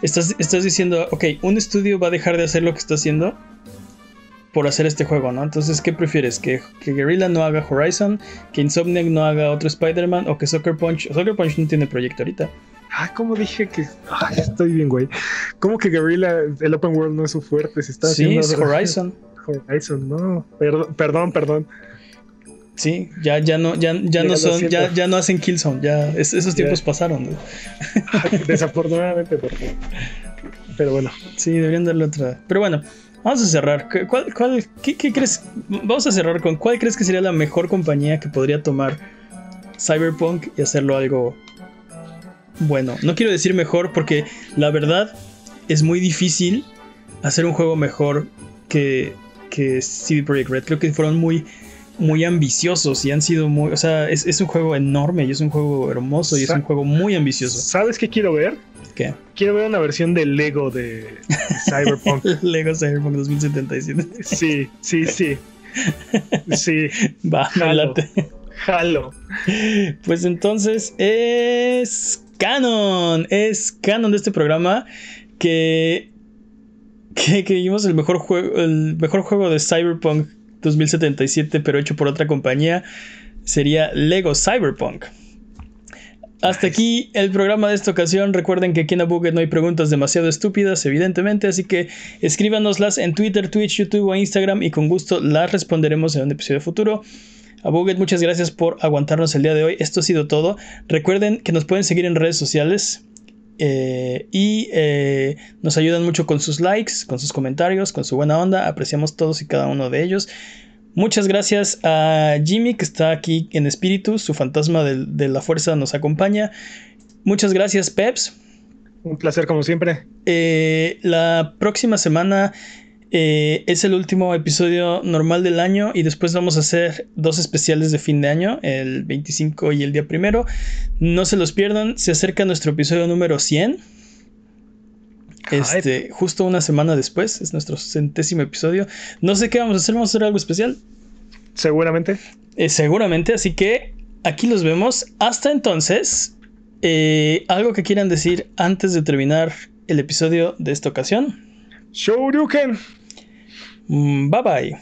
estás, estás diciendo, ok, un estudio va a dejar de hacer lo que está haciendo por hacer este juego, ¿no? Entonces, ¿qué prefieres? ¿Que, que Guerrilla no haga Horizon? ¿Que Insomniac no haga otro Spider-Man? ¿O que Soccer Punch? Soccer Punch no tiene proyecto ahorita. Ah, ¿cómo dije que.? Ay, estoy bien, güey. ¿Cómo que Guerrilla, el Open World no es su fuerte? Se está sí, es Horizon. Horizon, no. Perdón, perdón. Sí, ya, ya no, ya, ya, no son, ya, ya no hacen Killzone, ya esos tiempos pasaron. ¿no? Desafortunadamente, porque... pero bueno. Sí, deberían darle otra. Pero bueno, Vamos a cerrar. ¿Cuál, qué, crees? Vamos a cerrar con cuál crees que sería la mejor compañía que podría tomar Cyberpunk y hacerlo algo bueno. No quiero decir mejor porque la verdad es muy difícil hacer un juego mejor que, que CD Projekt Red. Creo que fueron muy, muy ambiciosos y han sido muy. O sea, es, es un juego enorme y es un juego hermoso y es un juego muy ambicioso. ¿Sabes qué quiero ver? Quiero ver una versión de Lego de, Cyberpunk. Lego Cyberpunk 2077. Sí, sí, sí. Sí. Va, jalo. Jalo. Pues entonces es canon. Es canon de este programa que. Que, que vimos el mejor juego. El mejor juego de Cyberpunk 2077, pero hecho por otra compañía. Sería Lego Cyberpunk. Hasta aquí el programa de esta ocasión. Recuerden que aquí en Abuget no hay preguntas demasiado estúpidas, evidentemente, así que escríbanoslas en Twitter, Twitch, YouTube o Instagram y con gusto las responderemos en un episodio futuro. Abuget, muchas gracias por aguantarnos el día de hoy. Esto ha sido todo. Recuerden que nos pueden seguir en redes sociales. Eh, y eh, nos ayudan mucho con sus likes, con sus comentarios, con su buena onda. Apreciamos todos y cada uno de ellos. Muchas gracias a Jimmy que está aquí en espíritu, su fantasma de, la fuerza nos acompaña. Muchas gracias Peps. Un placer como siempre. Eh, la próxima semana eh, es el último episodio normal del año y después vamos a hacer dos especiales de fin de año, el 25 y el día primero. No se los pierdan, se acerca nuestro episodio número 100. Este, justo una semana después, es nuestro centésimo episodio. No sé qué vamos a hacer, vamos a hacer algo especial. Seguramente. Eh, seguramente, así que aquí los vemos. Hasta entonces, eh, algo que quieran decir antes de terminar el episodio de esta ocasión. Shoryuken. Mm, bye bye.